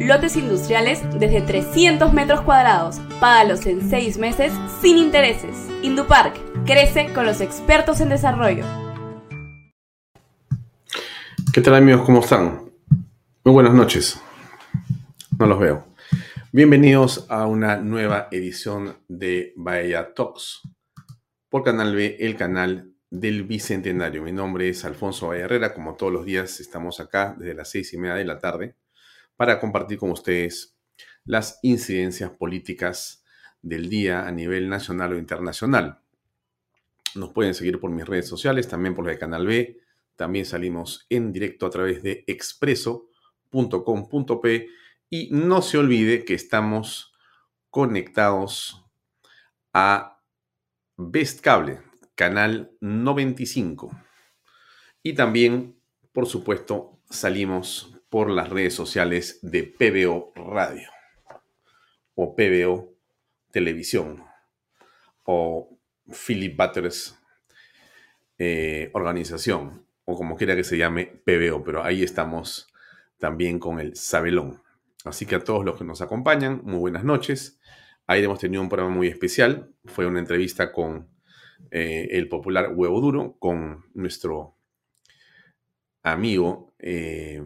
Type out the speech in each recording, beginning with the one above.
lotes industriales desde 300 metros cuadrados. Págalos en 6 meses sin intereses. Indupark Crece con los expertos en desarrollo. ¿Qué tal amigos? ¿Cómo están? Muy buenas noches. No los veo. Bienvenidos a una nueva edición de Bahía Talks por Canal B, el canal del Bicentenario. Mi nombre es Alfonso Valle Herrera. Como todos los días estamos acá desde las seis y media de la tarde para compartir con ustedes las incidencias políticas del día a nivel nacional o internacional. Nos pueden seguir por mis redes sociales, también por la de Canal B. También salimos en directo a través de expreso.com.p. Y no se olvide que estamos conectados a Best Cable, canal 95. Y también, por supuesto, salimos por las redes sociales de PBO Radio o PBO Televisión o Philip Butters eh, organización, o como quiera que se llame, PBO, pero ahí estamos también con el Sabelón. Así que a todos los que nos acompañan, muy buenas noches. Ahí hemos tenido un programa muy especial. Fue una entrevista con eh, el popular Huevo Duro, con nuestro amigo eh,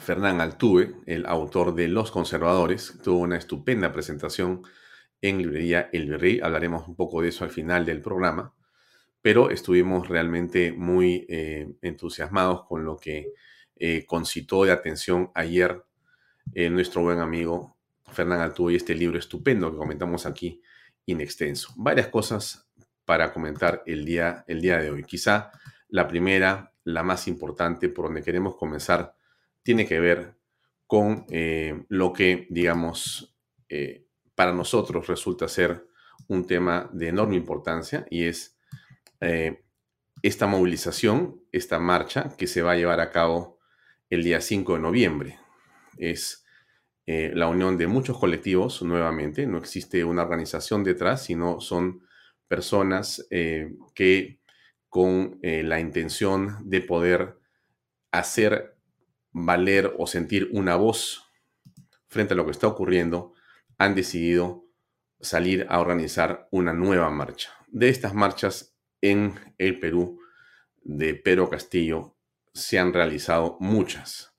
Fernán Altuve, el autor de Los Conservadores. Tuvo una estupenda presentación en librería El Virrey. Hablaremos un poco de eso al final del programa, pero estuvimos realmente muy eh, entusiasmados con lo que eh, concitó de atención ayer eh, nuestro buen amigo Fernán Altuve y este libro estupendo que comentamos aquí in extenso. Varias cosas para comentar el día, el día de hoy. Quizá la primera, la más importante, por donde queremos comenzar, tiene que ver con lo que, digamos, para nosotros resulta ser un tema de enorme importancia y es eh, esta movilización, esta marcha que se va a llevar a cabo el día 5 de noviembre. Es eh, la unión de muchos colectivos, nuevamente, no existe una organización detrás, sino son personas eh, que con la intención de poder hacer valer o sentir una voz frente a lo que está ocurriendo, han decidido salir a organizar una nueva marcha. De estas marchas en el Perú de Pedro Castillo se han realizado muchas,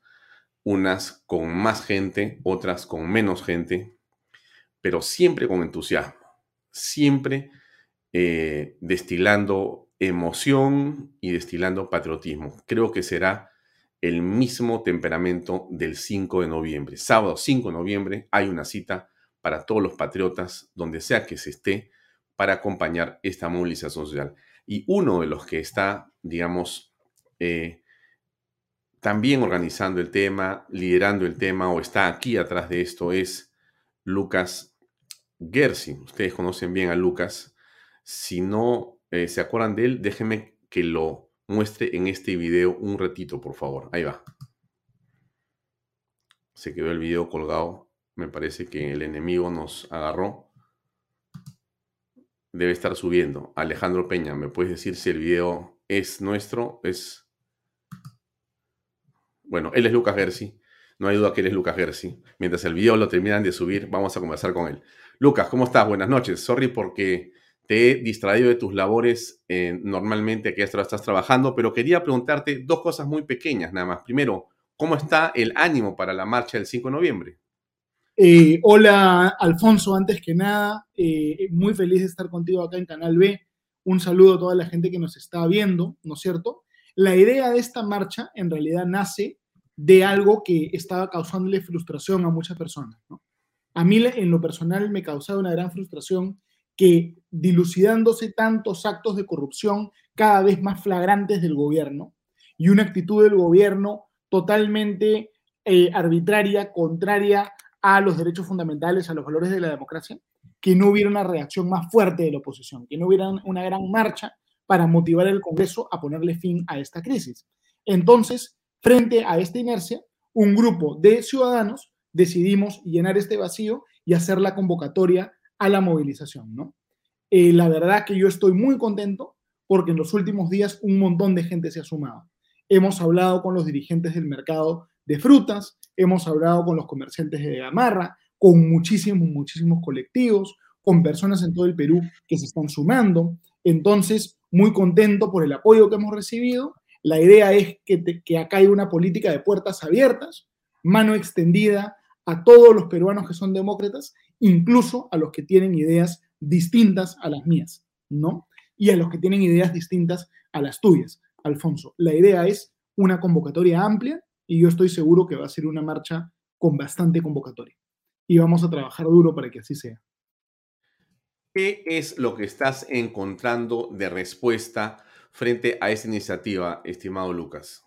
unas con más gente, otras con menos gente, pero siempre con entusiasmo, siempre eh, destilando emoción y destilando patriotismo. Creo que será el mismo temperamento del 5 de noviembre. Sábado 5 de noviembre hay una cita para todos los patriotas, donde sea que se esté, para acompañar esta movilización social. Y uno de los que está, digamos, eh, también organizando el tema, liderando el tema o está aquí atrás de esto es Lucas Gersi. Ustedes conocen bien a Lucas. Si no eh, se acuerdan de él, déjenme que lo muestre en este video un ratito, por favor. Ahí va. Se quedó el video colgado me parece que el enemigo nos agarró. debe estar subiendo. Alejandro Peña, ¿me puedes decir si el video es nuestro? Es. Bueno, él es Lucas Gersi. No hay duda que él es Lucas Gersi. Mientras el video lo terminan de subir, vamos a conversar con él. Lucas, ¿cómo estás? Buenas noches. Sorry porque te he distraído de tus labores eh, normalmente que estás trabajando, pero quería preguntarte dos cosas muy pequeñas nada más. Primero, ¿cómo está el ánimo para la marcha del 5 de noviembre? Eh, hola, Alfonso, antes que nada, eh, muy feliz de estar contigo acá en Canal B. Un saludo a toda la gente que nos está viendo, ¿no es cierto? La idea de esta marcha en realidad nace de algo que estaba causándole frustración a muchas personas. A mí, en lo personal, me causaba una gran frustración que dilucidándose tantos actos de corrupción cada vez más flagrantes del gobierno y una actitud del gobierno totalmente eh, arbitraria, contraria a los derechos fundamentales, a los valores de la democracia, que no hubiera una reacción más fuerte de la oposición, que no hubiera una gran marcha para motivar al Congreso a ponerle fin a esta crisis. Entonces, frente a esta inercia, un grupo de ciudadanos decidimos llenar este vacío y hacer la convocatoria a la movilización, ¿no? Eh, la verdad que yo estoy muy contento porque en los últimos días un montón de gente se ha sumado. Hemos hablado con los dirigentes del mercado de frutas, hemos hablado con los comerciantes de Gamarra, con muchísimos, muchísimos colectivos, con personas en todo el Perú que se están sumando. Entonces, muy contento por el apoyo que hemos recibido. La idea es que, que acá hay una política de puertas abiertas, mano extendida a todos los peruanos que son demócratas, incluso a los que tienen ideas distintas a las mías, ¿no? Y a los que tienen ideas distintas a las tuyas, Alfonso. La idea es una convocatoria amplia y yo estoy seguro que va a ser una marcha con bastante convocatoria. Y vamos a trabajar duro para que así sea. ¿Qué es lo que estás encontrando de respuesta frente a esta iniciativa, estimado Lucas?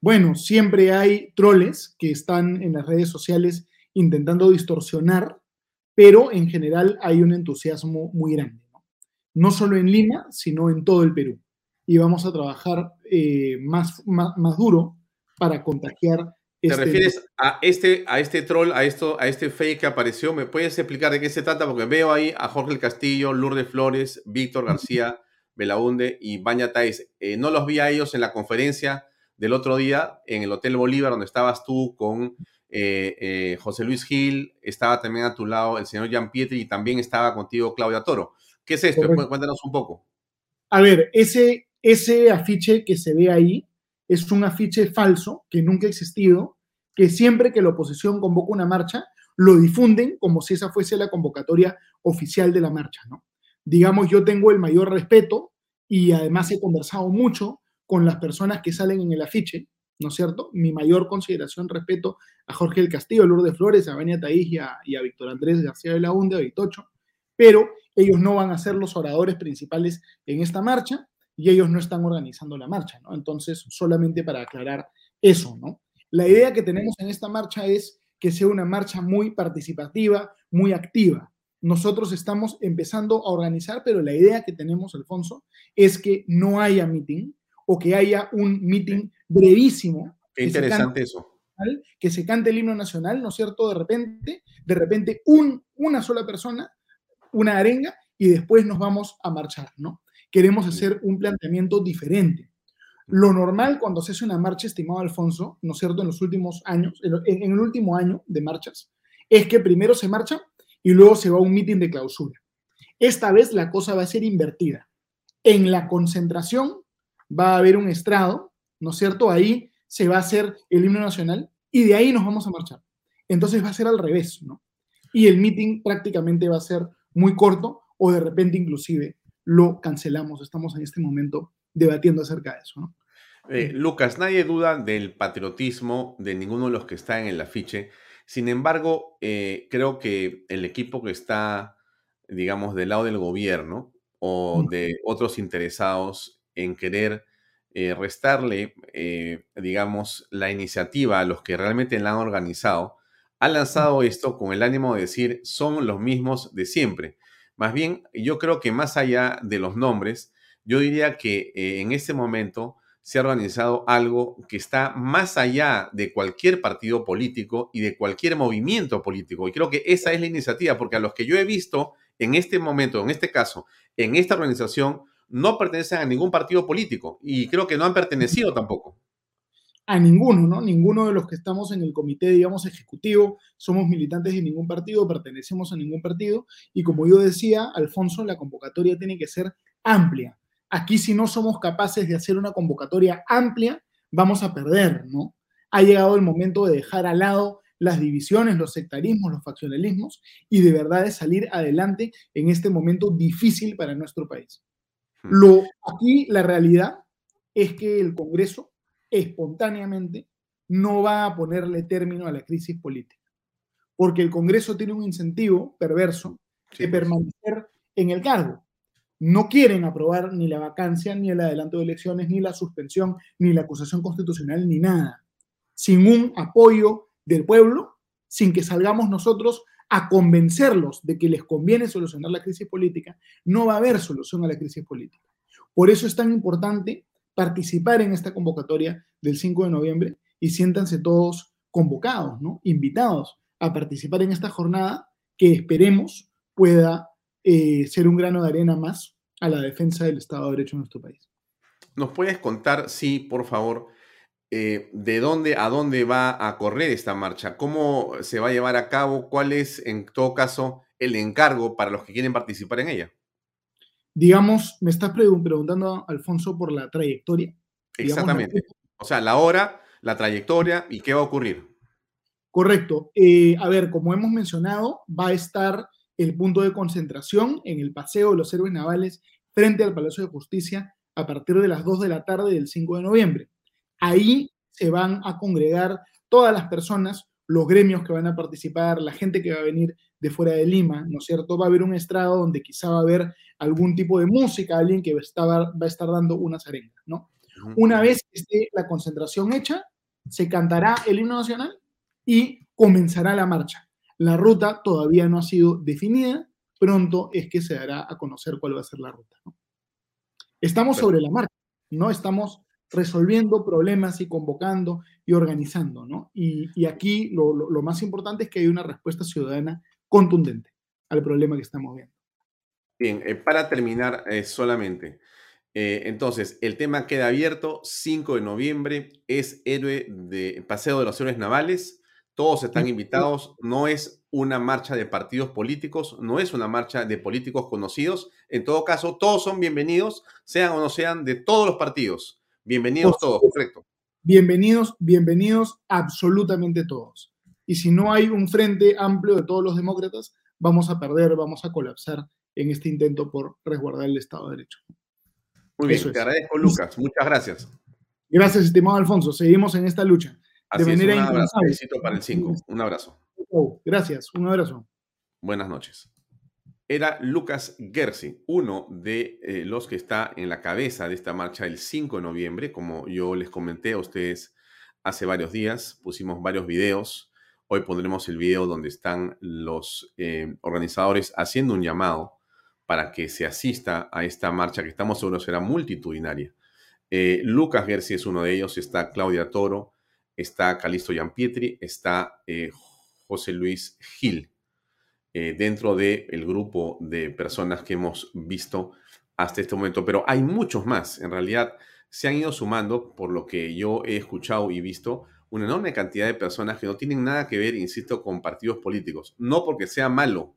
Bueno, siempre hay troles que están en las redes sociales intentando distorsionar, pero en general hay un entusiasmo muy grande, no, no solo en Lima, sino en todo el Perú. Y vamos a trabajar eh, más, más, más duro para contagiar. ¿Te este refieres a este, a este troll, a, esto, a este fake que apareció? ¿Me puedes explicar de qué se trata? Porque veo ahí a Jorge el Castillo, Lourdes Flores, Víctor García, Belaunde y Baña Tais. Eh, no los vi a ellos en la conferencia del otro día en el Hotel Bolívar, donde estabas tú con eh, eh, José Luis Gil, estaba también a tu lado el señor Jean Pietri y también estaba contigo Claudia Toro. ¿Qué es esto? Cuéntanos un poco. A ver, ese, ese afiche que se ve ahí es un afiche falso que nunca ha existido, que siempre que la oposición convoca una marcha, lo difunden como si esa fuese la convocatoria oficial de la marcha, ¿no? Digamos, yo tengo el mayor respeto y además he conversado mucho con las personas que salen en el afiche, ¿no es cierto? Mi mayor consideración, respeto a Jorge del Castillo, a Lourdes Flores, a Benia Taís y a, a Víctor Andrés García de la Hunde, a Vitocho, pero ellos no van a ser los oradores principales en esta marcha, y ellos no están organizando la marcha, ¿no? Entonces, solamente para aclarar eso, ¿no? La idea que tenemos en esta marcha es que sea una marcha muy participativa, muy activa. Nosotros estamos empezando a organizar, pero la idea que tenemos, Alfonso, es que no haya meeting o que haya un meeting brevísimo. Qué interesante eso. Que se cante el himno nacional, ¿no es cierto? De repente, de repente, un, una sola persona, una arenga, y después nos vamos a marchar, ¿no? queremos hacer un planteamiento diferente. Lo normal cuando se hace una marcha, estimado Alfonso, ¿no es cierto?, en los últimos años, en, el último año de marchas, es que primero se marcha y luego se va a un mitin de clausura. Esta vez la cosa va a ser invertida. En la concentración va a haber un estrado, ¿no es cierto? Ahí se va a hacer el himno nacional y de ahí nos vamos a marchar. Entonces va a ser al revés, ¿no? Y el mitin prácticamente va a ser muy corto o de repente inclusive lo cancelamos. Estamos en este momento debatiendo acerca de eso. ¿no? Eh, Lucas, nadie duda del patriotismo de ninguno de los que está en el afiche. Sin embargo, eh, creo que el equipo que está, digamos, del lado del gobierno o de otros interesados en querer eh, restarle, digamos, la iniciativa a los que realmente la han organizado, ha lanzado esto con el ánimo de decir, son los mismos de siempre. Más bien, yo creo que más allá de los nombres, yo diría que eh, en este momento se ha organizado algo que está más allá de cualquier partido político y de cualquier movimiento político. Y creo que esa es la iniciativa, porque a los que yo he visto en este momento, en este caso, en esta organización, no pertenecen a ningún partido político y creo que no han pertenecido tampoco. A ninguno, ¿no? Ninguno de los que estamos en el comité, digamos, ejecutivo, somos militantes de ningún partido, pertenecemos a ningún partido. Y como yo decía, Alfonso, la convocatoria tiene que ser amplia. Aquí si no somos capaces de hacer una convocatoria amplia, vamos a perder, ¿no? Ha llegado el momento de dejar al lado las divisiones, los sectarismos, los faccionalismos y de verdad de salir adelante en este momento difícil para nuestro país. Lo, aquí la realidad es que el Congreso espontáneamente no va a ponerle término a la crisis política, porque el Congreso tiene un incentivo perverso de permanecer en el cargo. No quieren aprobar ni la vacancia, ni el adelanto de elecciones, ni la suspensión, ni la acusación constitucional, ni nada. Sin un apoyo del pueblo, sin que salgamos nosotros a convencerlos de que les conviene solucionar la crisis política, no va a haber solución a la crisis política. Por eso es tan importante participar en esta convocatoria del 5 de noviembre y siéntanse todos convocados, ¿no? invitados a participar en esta jornada que esperemos pueda eh, ser un grano de arena más a la defensa del Estado de Derecho en nuestro país. ¿Nos puedes contar, sí, por favor, eh, de dónde a dónde va a correr esta marcha? ¿Cómo se va a llevar a cabo? ¿Cuál es, en todo caso, el encargo para los que quieren participar en ella? digamos, me estás preguntando, Alfonso, por la trayectoria. Exactamente. O sea, la hora, la trayectoria y qué va a ocurrir. Correcto. Eh, a ver, como hemos mencionado, va a estar el punto de concentración en el Paseo de los Héroes Navales frente al Palacio de Justicia a partir de las 2 de la tarde del 5 de noviembre. Ahí se van a congregar todas las personas, los gremios que van a participar, la gente que va a venir de fuera de Lima, ¿no es cierto? Va a haber un estrado donde quizá va a haber algún tipo de música, alguien que va a estar, dando unas arengas, ¿no? Una vez que esté la concentración hecha, se cantará el himno nacional y comenzará la marcha. La ruta todavía no ha sido definida, pronto es que se dará a conocer cuál va a ser la ruta. Estamos sobre la marcha, no estamos resolviendo problemas y convocando y organizando, ¿no? Y, aquí lo, lo, más importante es que hay una respuesta ciudadana contundente al problema que estamos viendo. Bien, eh, para terminar eh, solamente, eh, entonces, el tema queda abierto, 5 de noviembre, es héroe de Paseo de los Héroes Navales, todos están invitados, no es una marcha de partidos políticos, no es una marcha de políticos conocidos, en todo caso, todos son bienvenidos, sean o no sean de todos los partidos. Bienvenidos todos, correcto. Bienvenidos, bienvenidos absolutamente todos. Y si no hay un frente amplio de todos los demócratas, vamos a perder, vamos a colapsar en este intento por resguardar el Estado de Derecho. Muy bien, te agradezco, Lucas. Muchas gracias. Gracias, estimado Alfonso. Seguimos en esta lucha. de manera un abrazo. para el 5. Un abrazo. Gracias, un abrazo. Buenas noches. Era Lucas Gersi, uno de eh, los que está en la cabeza de esta marcha el 5 de noviembre. Como yo les comenté a ustedes hace varios días, pusimos varios videos. Hoy pondremos el video donde están los eh, organizadores haciendo un llamado para que se asista a esta marcha que estamos seguros será multitudinaria. Eh, Lucas Gersi es uno de ellos, está Claudia Toro, está Calisto Giampietri, está José Luis Gil, eh, dentro del grupo de personas que hemos visto hasta este momento. Pero hay muchos más, en realidad se han ido sumando, por lo que yo he escuchado y visto, una enorme cantidad de personas que no tienen nada que ver, insisto, con partidos políticos. No porque sea malo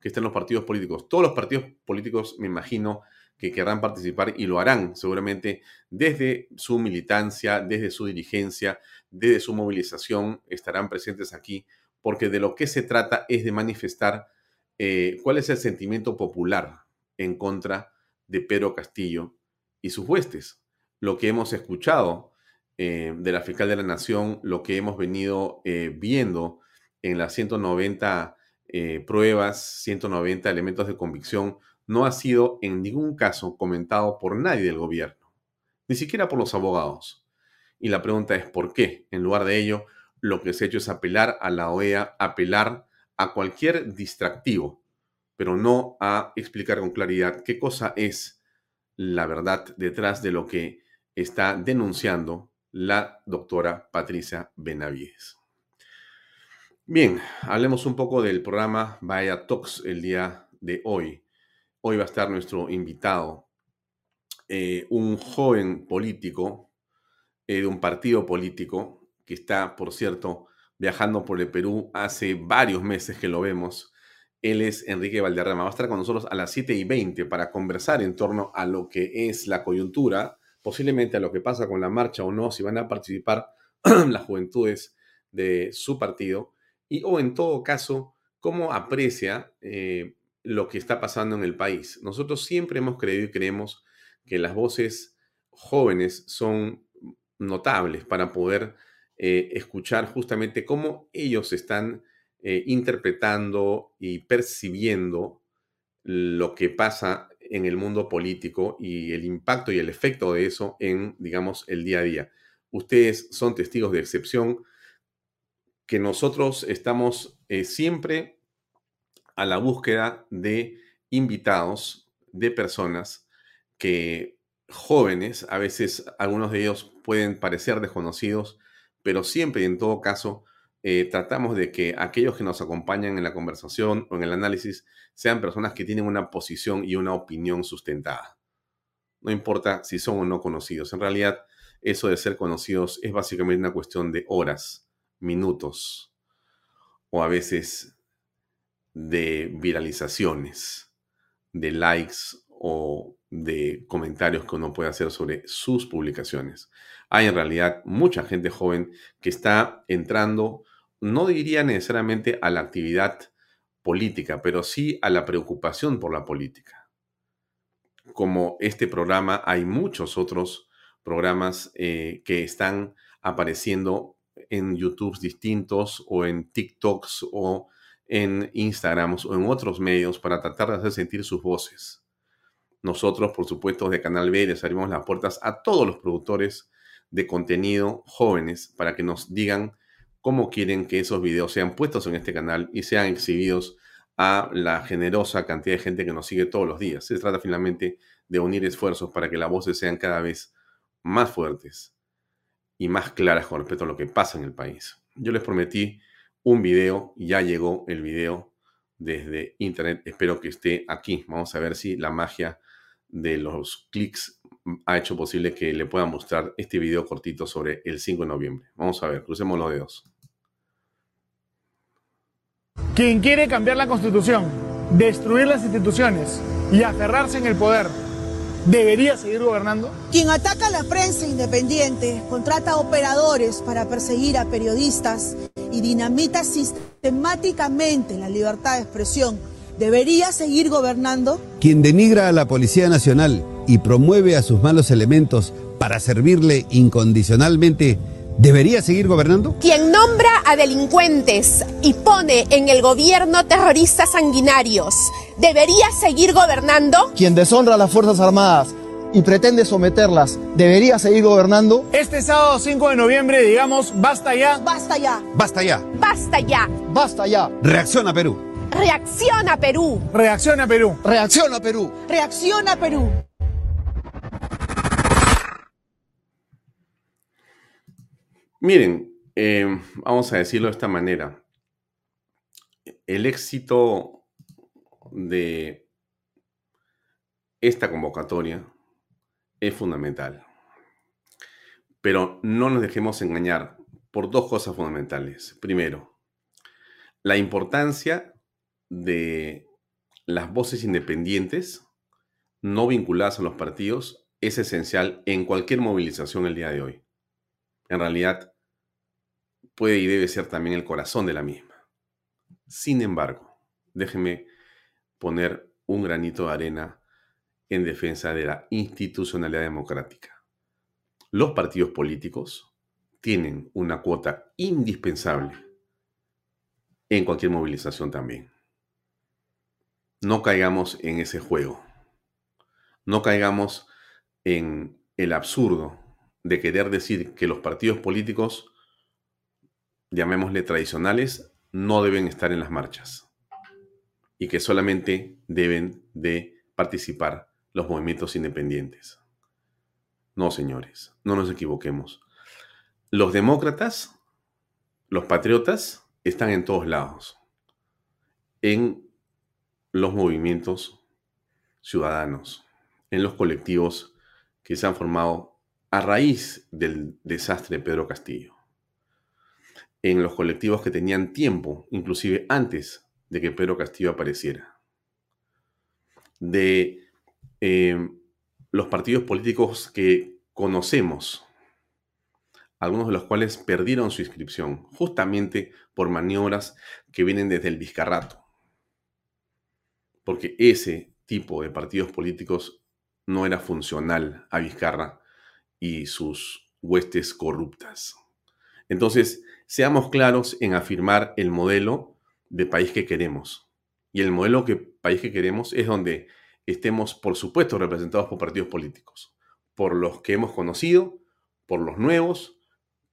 que estén los partidos políticos. Todos los partidos políticos, me imagino, que querrán participar y lo harán seguramente desde su militancia, desde su dirigencia, desde su movilización, estarán presentes aquí, porque de lo que se trata es de manifestar eh, cuál es el sentimiento popular en contra de Pedro Castillo y sus huestes. Lo que hemos escuchado eh, de la fiscal de la Nación, lo que hemos venido eh, viendo en las 190 eh, pruebas, 190 elementos de convicción, no ha sido en ningún caso comentado por nadie del gobierno, ni siquiera por los abogados. Y la pregunta es ¿por qué? En lugar de ello, lo que se ha hecho es apelar a la OEA, apelar a cualquier distractivo, pero no a explicar con claridad qué cosa es la verdad detrás de lo que está denunciando la doctora Patricia Benavides. Bien, hablemos un poco del programa Vaya Talks el día de hoy. Hoy va a estar nuestro invitado, eh, un joven político eh, de un partido político que está, por cierto, viajando por el Perú hace varios meses que lo vemos. Él es Enrique Valderrama. Va a estar con nosotros a las 7 y 20 para conversar en torno a lo que es la coyuntura, posiblemente a lo que pasa con la marcha o no, si van a participar las juventudes de su partido, y o en todo caso, cómo aprecia eh, lo que está pasando en el país. Nosotros siempre hemos creído y creemos que las voces jóvenes son notables para poder eh, escuchar justamente cómo ellos están eh, interpretando y percibiendo lo que pasa en el mundo político y el impacto y el efecto de eso en, digamos, el día a día. Ustedes son testigos de excepción que nosotros estamos eh, siempre a la búsqueda de invitados, de personas que jóvenes, a veces algunos de ellos pueden parecer desconocidos, pero siempre y en todo caso eh, tratamos de que aquellos que nos acompañan en la conversación o en el análisis sean personas que tienen una posición y una opinión sustentada. No importa si son o no conocidos. En realidad, eso de ser conocidos es básicamente una cuestión de horas, minutos o a veces de viralizaciones, de likes o de comentarios que uno puede hacer sobre sus publicaciones. Hay en realidad mucha gente joven que está entrando, no diría necesariamente a la actividad política, pero sí a la preocupación por la política. Como este programa, hay muchos otros programas eh, que están apareciendo en YouTube distintos o en TikToks o en Instagrams o en otros medios para tratar de hacer sentir sus voces. Nosotros, por supuesto, de Canal B les abrimos las puertas a todos los productores de contenido jóvenes para que nos digan cómo quieren que esos videos sean puestos en este canal y sean exhibidos a la generosa cantidad de gente que nos sigue todos los días. Se trata finalmente de unir esfuerzos para que las voces sean cada vez más fuertes y más claras con respecto a lo que pasa en el país. Yo les prometí un video, ya llegó el video desde internet, espero que esté aquí. Vamos a ver si la magia de los clics ha hecho posible que le pueda mostrar este video cortito sobre el 5 de noviembre. Vamos a ver, crucemos los dedos. Quien quiere cambiar la constitución, destruir las instituciones y aferrarse en el poder, ¿debería seguir gobernando? Quien ataca a la prensa independiente, contrata operadores para perseguir a periodistas y dinamita sistemáticamente la libertad de expresión ¿Debería seguir gobernando? Quien denigra a la Policía Nacional y promueve a sus malos elementos para servirle incondicionalmente, ¿debería seguir gobernando? Quien nombra a delincuentes y pone en el gobierno terroristas sanguinarios, ¿debería seguir gobernando? Quien deshonra a las Fuerzas Armadas y pretende someterlas, ¿debería seguir gobernando? Este sábado 5 de noviembre digamos, basta ya. Basta ya. Basta ya. Basta ya. Basta ya. Reacciona Perú. Reacciona Perú. Reacciona Perú. Reacciona Perú. Reacciona Perú. Miren, eh, vamos a decirlo de esta manera. El éxito de esta convocatoria es fundamental. Pero no nos dejemos engañar por dos cosas fundamentales. Primero, la importancia de las voces independientes no vinculadas a los partidos es esencial en cualquier movilización el día de hoy. En realidad, puede y debe ser también el corazón de la misma. Sin embargo, déjeme poner un granito de arena en defensa de la institucionalidad democrática. Los partidos políticos tienen una cuota indispensable en cualquier movilización también no caigamos en ese juego. No caigamos en el absurdo de querer decir que los partidos políticos, llamémosle tradicionales, no deben estar en las marchas y que solamente deben de participar los movimientos independientes. No, señores, no nos equivoquemos. Los demócratas, los patriotas, están en todos lados. En los movimientos ciudadanos, en los colectivos que se han formado a raíz del desastre de Pedro Castillo, en los colectivos que tenían tiempo, inclusive antes de que Pedro Castillo apareciera, de eh, los partidos políticos que conocemos, algunos de los cuales perdieron su inscripción, justamente por maniobras que vienen desde el Vizcarrato. Porque ese tipo de partidos políticos no era funcional a Vizcarra y sus huestes corruptas. Entonces, seamos claros en afirmar el modelo de país que queremos. Y el modelo de país que queremos es donde estemos, por supuesto, representados por partidos políticos, por los que hemos conocido, por los nuevos,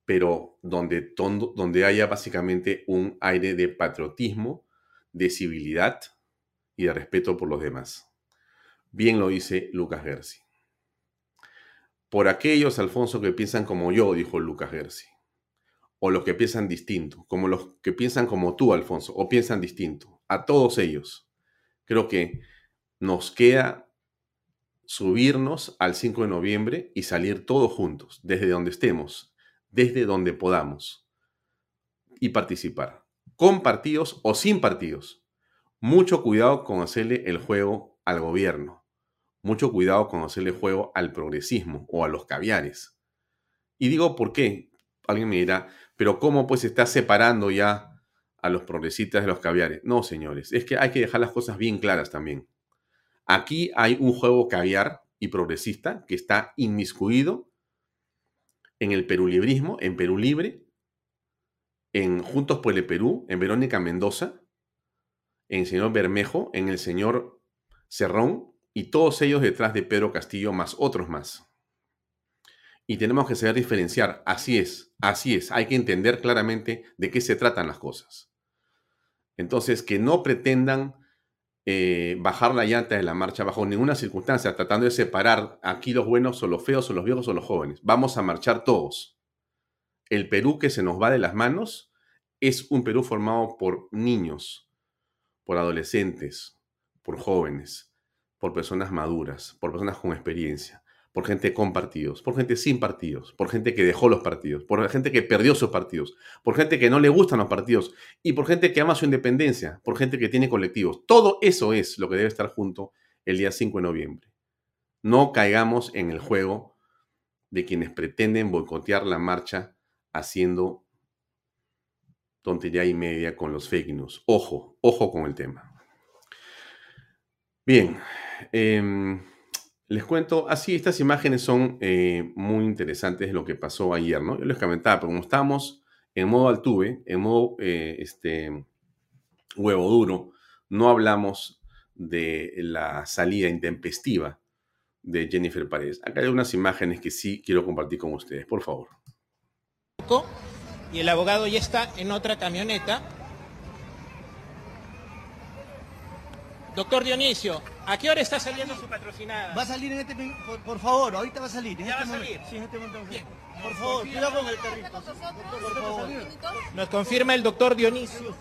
pero donde, donde haya básicamente un aire de patriotismo, de civilidad y de respeto por los demás. Bien lo dice Lucas Gersi. Por aquellos, Alfonso, que piensan como yo, dijo Lucas Gersi, o los que piensan distinto, como los que piensan como tú, Alfonso, o piensan distinto, a todos ellos. Creo que nos queda subirnos al 5 de noviembre y salir todos juntos, desde donde estemos, desde donde podamos, y participar, con partidos o sin partidos. Mucho cuidado con hacerle el juego al gobierno. Mucho cuidado con hacerle juego al progresismo o a los caviares. Y digo por qué. Alguien me dirá, pero ¿cómo pues está separando ya a los progresistas de los caviares? No, señores, es que hay que dejar las cosas bien claras también. Aquí hay un juego caviar y progresista que está inmiscuido en el perulibrismo, en Perú Libre, en Juntos por el Perú, en Verónica Mendoza, en el señor Bermejo, en el señor Cerrón y todos ellos detrás de Pedro Castillo más otros más. Y tenemos que saber diferenciar, así es, así es, hay que entender claramente de qué se tratan las cosas. Entonces, que no pretendan eh, bajar la llanta de la marcha bajo ninguna circunstancia, tratando de separar aquí los buenos o los feos o los viejos o los jóvenes. Vamos a marchar todos. El Perú que se nos va de las manos es un Perú formado por niños, por adolescentes, por jóvenes, por personas maduras, por personas con experiencia por gente con partidos, por gente sin partidos, por gente que dejó los partidos, por gente que perdió sus partidos, por gente que no le gustan los partidos y por gente que ama su independencia, por gente que tiene colectivos. Todo eso es lo que debe estar junto el día 5 de noviembre. No caigamos en el juego de quienes pretenden boicotear la marcha haciendo tontería y media con los fake news. Ojo, ojo con el tema. Bien. Eh, les cuento, así, estas imágenes son eh, muy interesantes de lo que pasó ayer, ¿no? Yo les comentaba, pero como estamos en modo altuve, en modo eh, este, huevo duro, no hablamos de la salida intempestiva de Jennifer Paredes. Acá hay unas imágenes que sí quiero compartir con ustedes, por favor. Y el abogado ya está en otra camioneta Doctor Dionisio, ¿a qué hora está saliendo su patrocinada? Va a salir en este por, por favor, ahorita va a salir. En ¿Ya este va a salir? Sí, en este momento. Por favor, cuidado con el carrito. Por favor. Nos confirma el doctor Dionisio.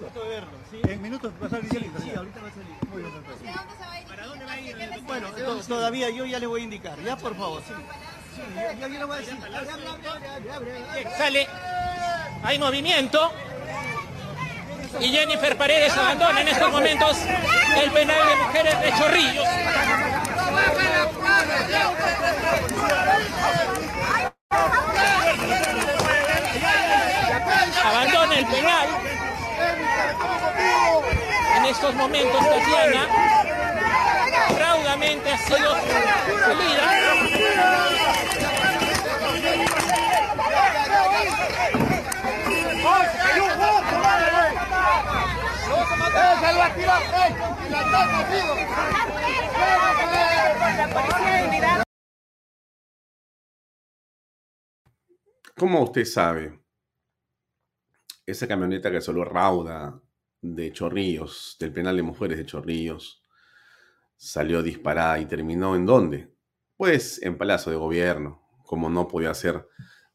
En minutos va a salir. Sí, ahorita va a salir. Muy bien, doctor. ¿Para dónde va a ir? Bueno, to- todavía yo ya le voy a indicar. Ya, por favor, sí. Sale, hay movimiento. Y Jennifer Paredes abandona en estos momentos el penal de mujeres de Chorrillos. Abandona el penal. En estos momentos Tatiana raudamente ha sido Como usted sabe, esa camioneta que solo rauda de Chorrillos, del penal de mujeres de Chorrillos, salió disparada y terminó en dónde? Pues en Palacio de Gobierno, como no podía ser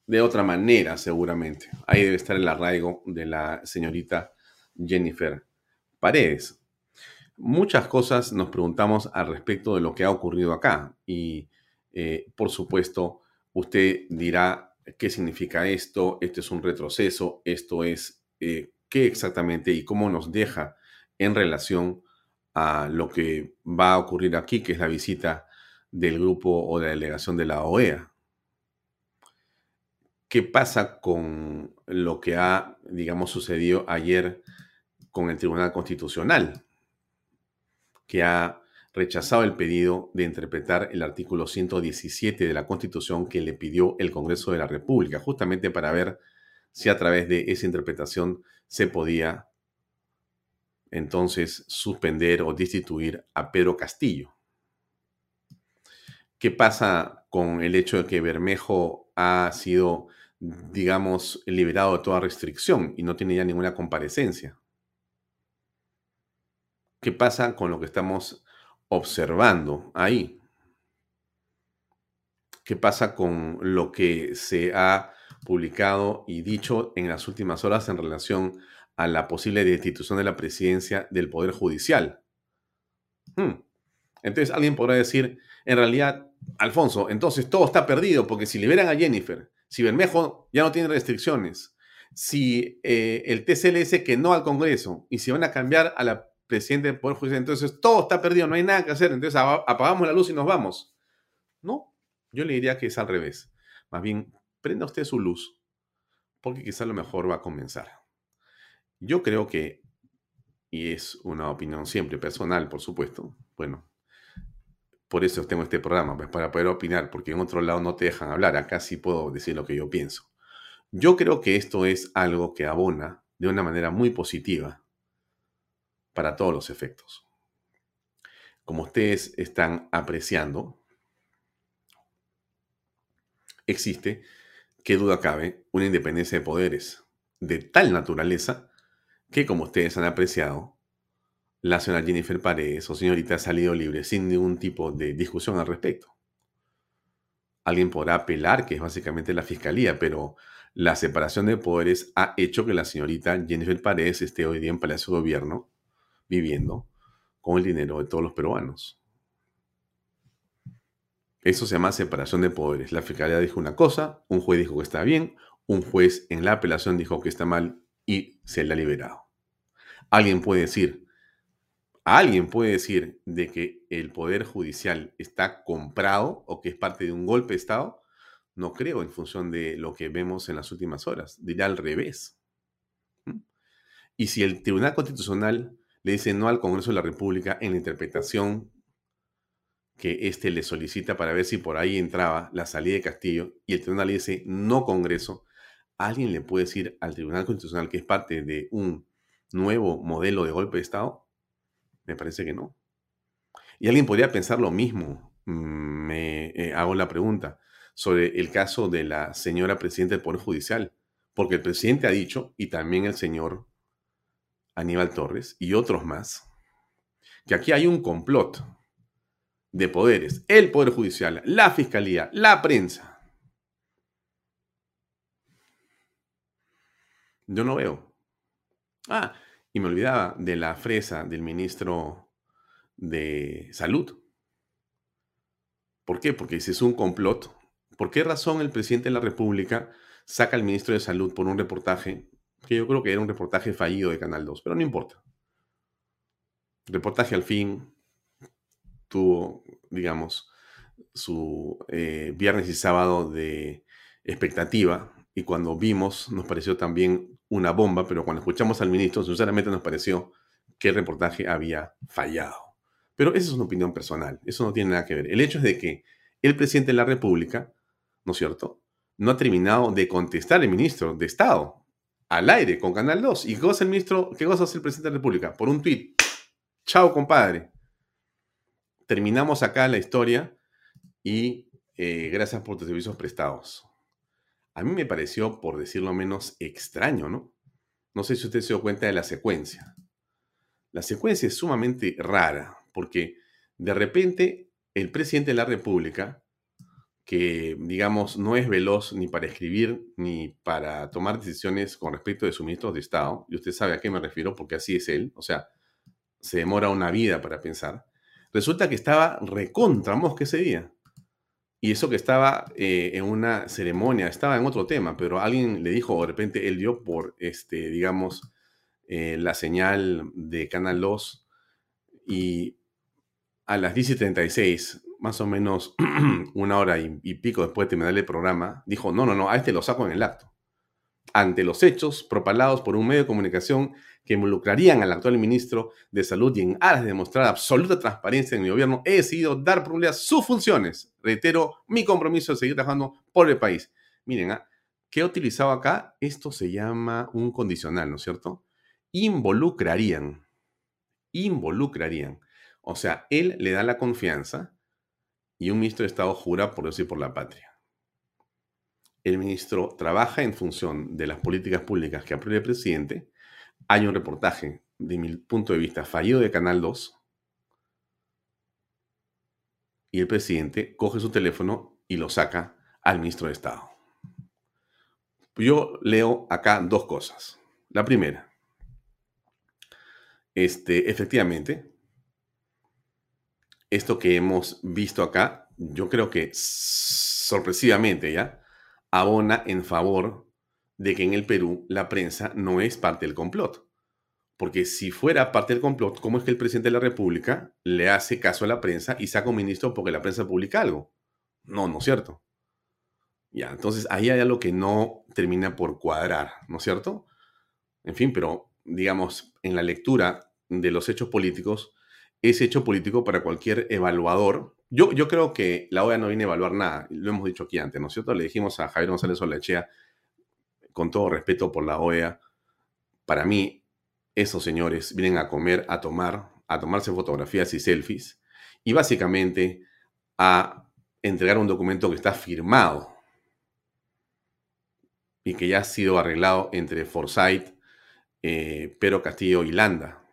de otra manera seguramente. Ahí debe estar el arraigo de la señorita Jennifer Paredes. Muchas cosas nos preguntamos al respecto de lo que ha ocurrido acá y, eh, por supuesto, usted dirá qué significa esto, esto es un retroceso, esto es eh, qué exactamente y cómo nos deja en relación a lo que va a ocurrir aquí, que es la visita del grupo o de la delegación de la OEA. ¿Qué pasa con lo que ha, digamos, sucedido ayer con el Tribunal Constitucional? que ha rechazado el pedido de interpretar el artículo 117 de la Constitución que le pidió el Congreso de la República, justamente para ver si a través de esa interpretación se podía entonces suspender o destituir a Pedro Castillo. ¿Qué pasa con el hecho de que Bermejo ha sido, digamos, liberado de toda restricción y no tiene ya ninguna comparecencia? ¿Qué pasa con lo que estamos observando ahí? ¿Qué pasa con lo que se ha publicado y dicho en las últimas horas en relación a la posible destitución de la presidencia del Poder Judicial? Hmm. Entonces alguien podrá decir, en realidad, Alfonso, entonces todo está perdido porque si liberan a Jennifer, si Bermejo ya no tiene restricciones, si eh, el TCL dice que no al Congreso y si van a cambiar a la presidente del Poder Judicial. Entonces, todo está perdido, no hay nada que hacer. Entonces, apagamos la luz y nos vamos. No, yo le diría que es al revés. Más bien, prenda usted su luz, porque quizá lo mejor va a comenzar. Yo creo que, y es una opinión siempre personal, por supuesto, bueno, por eso tengo este programa, pues para poder opinar, porque en otro lado no te dejan hablar, acá sí puedo decir lo que yo pienso. Yo creo que esto es algo que abona de una manera muy positiva para todos los efectos. Como ustedes están apreciando, existe, qué duda cabe, una independencia de poderes de tal naturaleza que, como ustedes han apreciado, la señora Jennifer Paredes o señorita ha salido libre sin ningún tipo de discusión al respecto. Alguien podrá apelar, que es básicamente la fiscalía, pero la separación de poderes ha hecho que la señorita Jennifer Paredes esté hoy día en Palacio de Gobierno viviendo con el dinero de todos los peruanos. Eso se llama separación de poderes. La fiscalía dijo una cosa, un juez dijo que está bien, un juez en la apelación dijo que está mal y se le ha liberado. Alguien puede decir, alguien puede decir de que el poder judicial está comprado o que es parte de un golpe de Estado. No creo en función de lo que vemos en las últimas horas. Dirá al revés. ¿Mm? Y si el Tribunal Constitucional le dice no al Congreso de la República en la interpretación que éste le solicita para ver si por ahí entraba la salida de Castillo y el tribunal le dice no Congreso, ¿alguien le puede decir al Tribunal Constitucional que es parte de un nuevo modelo de golpe de Estado? Me parece que no. Y alguien podría pensar lo mismo, mm, me eh, hago la pregunta, sobre el caso de la señora presidenta del Poder Judicial, porque el presidente ha dicho, y también el señor Aníbal Torres y otros más, que aquí hay un complot de poderes, el Poder Judicial, la Fiscalía, la prensa. Yo no veo. Ah, y me olvidaba de la fresa del ministro de Salud. ¿Por qué? Porque si es un complot. ¿Por qué razón el presidente de la República saca al ministro de Salud por un reportaje que yo creo que era un reportaje fallido de Canal 2, pero no importa. Reportaje al fin tuvo, digamos, su eh, viernes y sábado de expectativa y cuando vimos nos pareció también una bomba, pero cuando escuchamos al ministro, sinceramente nos pareció que el reportaje había fallado. Pero esa es una opinión personal, eso no tiene nada que ver. El hecho es de que el presidente de la República, ¿no es cierto?, no ha terminado de contestar al ministro de Estado, al aire con Canal 2. ¿Y qué goza el ministro, qué goza el presidente de la República? Por un tuit. Chao, compadre. Terminamos acá la historia y eh, gracias por tus servicios prestados. A mí me pareció, por decirlo menos, extraño, ¿no? No sé si usted se dio cuenta de la secuencia. La secuencia es sumamente rara porque de repente el presidente de la República que, digamos, no es veloz ni para escribir ni para tomar decisiones con respecto de suministros de Estado, y usted sabe a qué me refiero porque así es él, o sea, se demora una vida para pensar, resulta que estaba recontra mosca ese día. Y eso que estaba eh, en una ceremonia, estaba en otro tema, pero alguien le dijo, de repente él dio por, este, digamos, eh, la señal de Canal 2 y a las 10 y 36, más o menos una hora y, y pico después de terminar el programa, dijo, no, no, no, a este lo saco en el acto. Ante los hechos propalados por un medio de comunicación que involucrarían al actual ministro de Salud y en aras de demostrar absoluta transparencia en mi gobierno, he decidido dar por sus funciones. Reitero mi compromiso de seguir trabajando por el país. Miren, ¿ah? ¿qué he utilizado acá? Esto se llama un condicional, ¿no es cierto? Involucrarían. Involucrarían. O sea, él le da la confianza y un ministro de Estado jura por Dios y por la patria. El ministro trabaja en función de las políticas públicas que apruebe el presidente hay un reportaje, de mi punto de vista, fallido de Canal 2, y el presidente coge su teléfono y lo saca al ministro de Estado. Yo leo acá dos cosas. La primera, este, efectivamente, esto que hemos visto acá, yo creo que sorpresivamente ya abona en favor de que en el Perú la prensa no es parte del complot. Porque si fuera parte del complot, ¿cómo es que el presidente de la República le hace caso a la prensa y saca un ministro porque la prensa publica algo? No, no es cierto. Ya, entonces ahí hay algo que no termina por cuadrar, ¿no es cierto? En fin, pero digamos, en la lectura de los hechos políticos, ese hecho político para cualquier evaluador, yo, creo que la OEA no viene a evaluar nada, lo hemos dicho aquí antes, ¿no es cierto? Le dijimos a Javier González Olachea, con todo respeto por la OEA, para mí, esos señores vienen a comer, a tomar, a tomarse fotografías y selfies, y básicamente a entregar un documento que está firmado y que ya ha sido arreglado entre Forsyth, eh, Pero Castillo y Landa.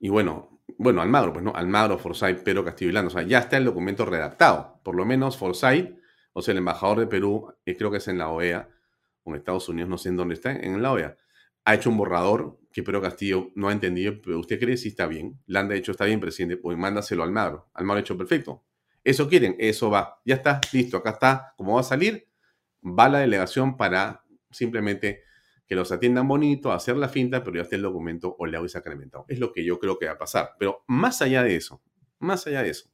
Y bueno, bueno, Almagro, pues no, Almagro, Forsyth, Pero Castillo y Landa. O sea, ya está el documento redactado. Por lo menos Forsyth o sea, el embajador de Perú, que creo que es en la OEA, o en Estados Unidos, no sé en dónde está, en la OEA, ha hecho un borrador que Pedro Castillo no ha entendido, pero usted cree si está bien. Landa ha hecho está bien, presidente, pues mándaselo al Almagro. Almagro ha hecho perfecto. Eso quieren, eso va. Ya está, listo, acá está. Como va a salir, va la delegación para simplemente que los atiendan bonito, hacer la finta, pero ya está el documento o le y sacramentado. Es lo que yo creo que va a pasar. Pero más allá de eso, más allá de eso,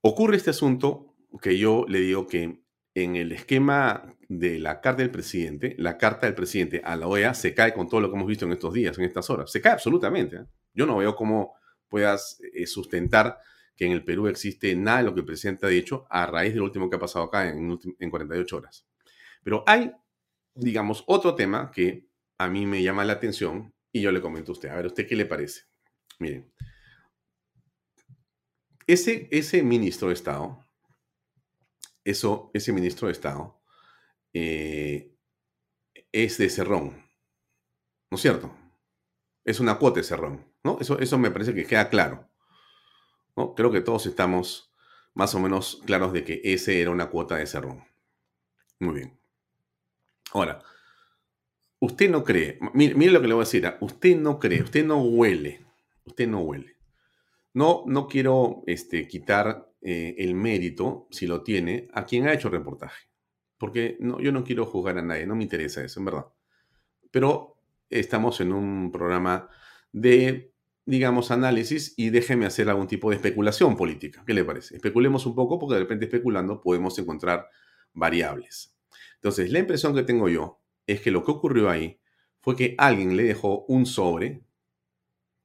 ocurre este asunto que yo le digo que en el esquema de la carta del presidente, la carta del presidente a la OEA se cae con todo lo que hemos visto en estos días, en estas horas. Se cae absolutamente. ¿eh? Yo no veo cómo puedas eh, sustentar que en el Perú existe nada de lo que el presidente ha dicho a raíz de lo último que ha pasado acá en 48 horas. Pero hay, digamos, otro tema que a mí me llama la atención y yo le comento a usted. A ver, ¿usted qué le parece? Miren, ese, ese ministro de Estado, eso, ese ministro de Estado eh, es de Cerrón, ¿no es cierto? Es una cuota de Cerrón, ¿no? Eso, eso me parece que queda claro. ¿no? Creo que todos estamos más o menos claros de que ese era una cuota de Cerrón. Muy bien. Ahora, usted no cree, mire, lo que le voy a decir, ¿ah? usted no cree, usted no huele, usted no huele. No, no quiero este, quitar eh, el mérito, si lo tiene, a quien ha hecho el reportaje. Porque no, yo no quiero juzgar a nadie, no me interesa eso, en verdad. Pero estamos en un programa de, digamos, análisis y déjeme hacer algún tipo de especulación política. ¿Qué le parece? Especulemos un poco porque de repente especulando podemos encontrar variables. Entonces, la impresión que tengo yo es que lo que ocurrió ahí fue que alguien le dejó un sobre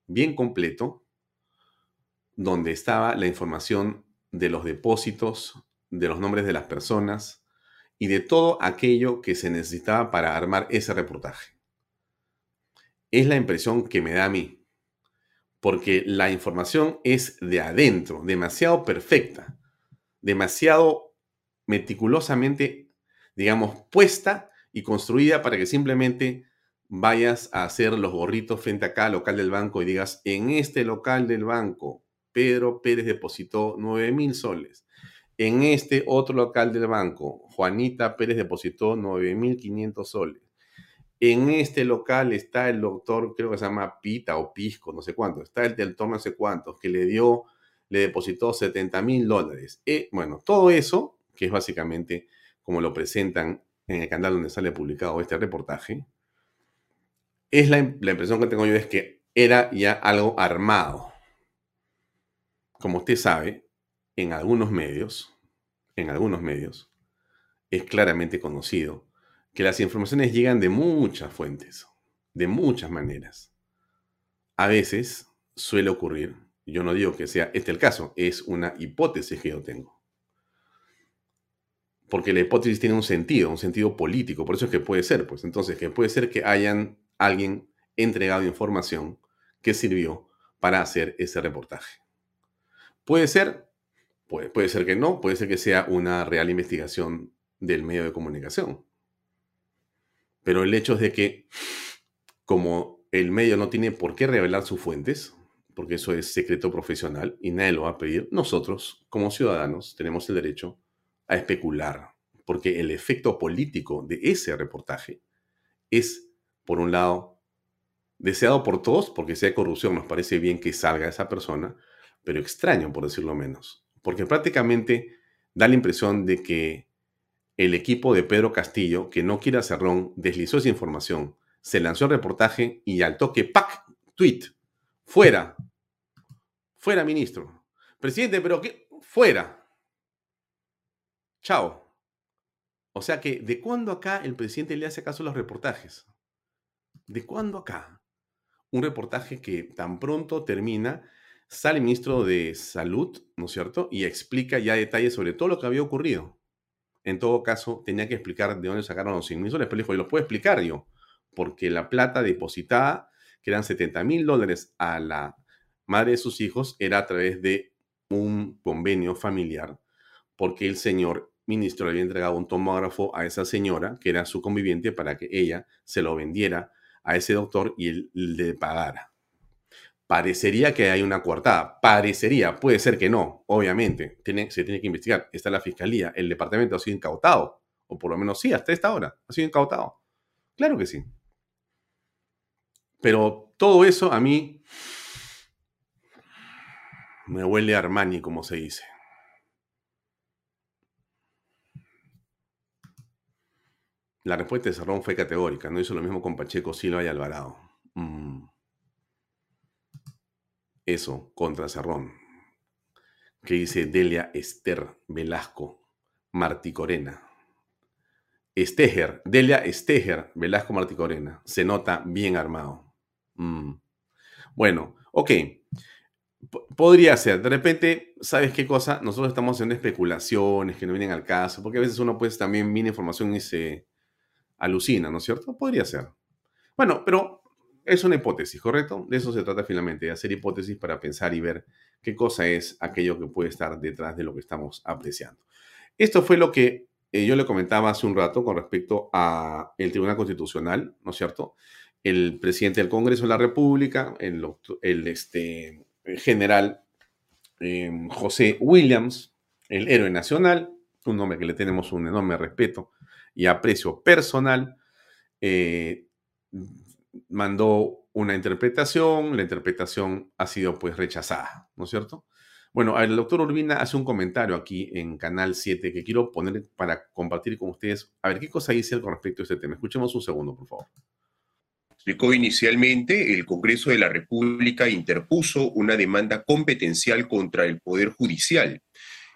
bien completo donde estaba la información de los depósitos, de los nombres de las personas y de todo aquello que se necesitaba para armar ese reportaje. Es la impresión que me da a mí, porque la información es de adentro, demasiado perfecta, demasiado meticulosamente, digamos, puesta y construida para que simplemente vayas a hacer los gorritos frente a cada local del banco y digas, en este local del banco Pedro Pérez depositó 9 mil soles. En este otro local del banco, Juanita Pérez depositó 9 mil 500 soles. en este local está el doctor, creo que se llama Pita o Pisco, no sé cuánto, está el doctor no sé cuántos, que le dio, le depositó 70 mil dólares. Eh, bueno, todo eso, que es básicamente como lo presentan en el canal donde sale publicado este reportaje, es la, la impresión que tengo yo es que era ya algo armado. Como usted sabe, en algunos medios, en algunos medios, es claramente conocido que las informaciones llegan de muchas fuentes, de muchas maneras. A veces suele ocurrir, yo no digo que sea este el caso, es una hipótesis que yo tengo. Porque la hipótesis tiene un sentido, un sentido político, por eso es que puede ser, pues entonces que puede ser que hayan alguien entregado información que sirvió para hacer ese reportaje. Puede ser, puede, puede ser que no, puede ser que sea una real investigación del medio de comunicación. Pero el hecho es de que, como el medio no tiene por qué revelar sus fuentes, porque eso es secreto profesional y nadie lo va a pedir, nosotros, como ciudadanos, tenemos el derecho a especular, porque el efecto político de ese reportaje es, por un lado, deseado por todos, porque si hay corrupción nos parece bien que salga esa persona, pero extraño, por decirlo menos, porque prácticamente da la impresión de que el equipo de Pedro Castillo, que no quiere hacer ron, deslizó esa información, se lanzó el reportaje y al toque, ¡pac! Tweet. Fuera. Fuera, ministro. Presidente, pero ¿qué? Fuera. Chao. O sea que, ¿de cuándo acá el presidente le hace caso a los reportajes? ¿De cuándo acá? Un reportaje que tan pronto termina, sale el ministro de Salud, ¿no es cierto? Y explica ya detalles sobre todo lo que había ocurrido en todo caso, tenía que explicar de dónde sacaron los 100 mil soles, pero dijo, y lo puedo explicar yo, porque la plata depositada, que eran 70 mil dólares a la madre de sus hijos, era a través de un convenio familiar, porque el señor ministro le había entregado un tomógrafo a esa señora, que era su conviviente, para que ella se lo vendiera a ese doctor y él le pagara. Parecería que hay una coartada. Parecería, puede ser que no, obviamente. Se tiene que investigar. Está la fiscalía. El departamento ha sido incautado. O por lo menos sí, hasta esta hora. Ha sido incautado. Claro que sí. Pero todo eso a mí me huele a Armani, como se dice. La respuesta de Cerrón fue categórica. No hizo lo mismo con Pacheco, Silva y Alvarado. Mm eso contra Cerrón, que dice Delia Esther Velasco Marticorena. Esteger, Delia Esteger Velasco Marticorena. Se nota bien armado. Mm. Bueno, ok. podría ser. De repente, ¿sabes qué cosa? Nosotros estamos haciendo especulaciones que no vienen al caso, porque a veces uno pues también viene información y se alucina, ¿no es cierto? Podría ser. Bueno, pero es una hipótesis, ¿correcto? De eso se trata finalmente, de hacer hipótesis para pensar y ver qué cosa es aquello que puede estar detrás de lo que estamos apreciando. Esto fue lo que eh, yo le comentaba hace un rato con respecto al Tribunal Constitucional, ¿no es cierto? El presidente del Congreso de la República, el, el este, general em, José Williams, el héroe nacional, un nombre que le tenemos un enorme respeto y aprecio personal, eh, mandó una interpretación, la interpretación ha sido pues rechazada, ¿no es cierto? Bueno, el doctor Urbina hace un comentario aquí en Canal 7 que quiero poner para compartir con ustedes. A ver, ¿qué cosa dice con respecto a este tema? Escuchemos un segundo, por favor. Explicó inicialmente, el Congreso de la República interpuso una demanda competencial contra el Poder Judicial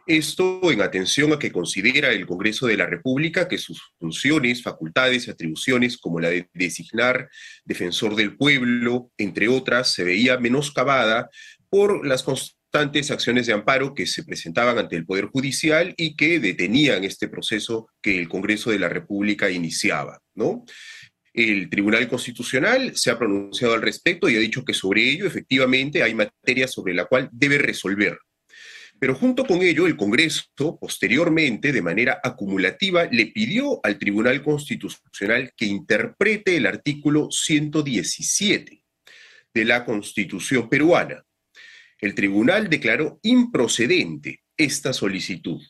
esto en atención a que considera el Congreso de la República que sus funciones, facultades y atribuciones, como la de designar defensor del pueblo, entre otras, se veía menoscabada por las constantes acciones de amparo que se presentaban ante el Poder Judicial y que detenían este proceso que el Congreso de la República iniciaba, ¿no? El Tribunal Constitucional se ha pronunciado al respecto y ha dicho que sobre ello efectivamente hay materia sobre la cual debe resolver pero junto con ello, el Congreso, posteriormente, de manera acumulativa, le pidió al Tribunal Constitucional que interprete el artículo 117 de la Constitución peruana. El tribunal declaró improcedente esta solicitud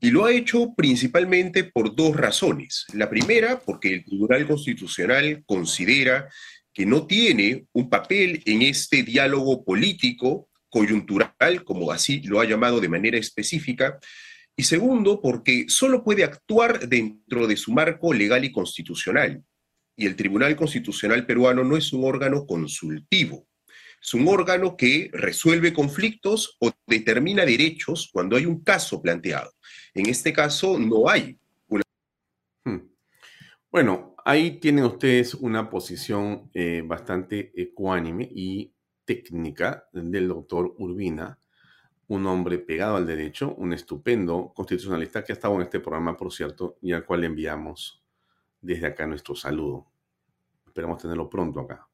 Y lo ha hecho principalmente por dos razones. La primera, porque el Tribunal Constitucional considera que no tiene un papel en este diálogo político coyuntural, como así lo ha llamado de manera específica, y segundo, porque solo puede actuar dentro de su marco legal y constitucional. Y el Tribunal Constitucional peruano no es un órgano consultivo, es un órgano que resuelve conflictos o determina derechos cuando hay un caso planteado. En este caso no hay una... Hmm. Bueno, ahí tienen ustedes una posición eh, bastante ecuánime y técnica del doctor Urbina, un hombre pegado al derecho, un estupendo constitucionalista que ha estado en este programa, por cierto, y al cual le enviamos desde acá nuestro saludo. Esperamos tenerlo pronto acá.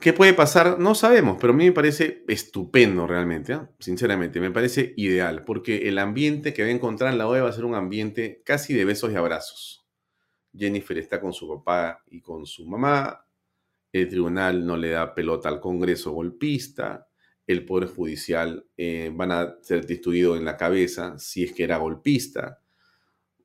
¿Qué puede pasar? No sabemos, pero a mí me parece estupendo realmente, ¿eh? sinceramente, me parece ideal, porque el ambiente que va a encontrar en la OEA va a ser un ambiente casi de besos y abrazos. Jennifer está con su papá y con su mamá, el tribunal no le da pelota al Congreso golpista, el Poder Judicial eh, van a ser destruidos en la cabeza si es que era golpista.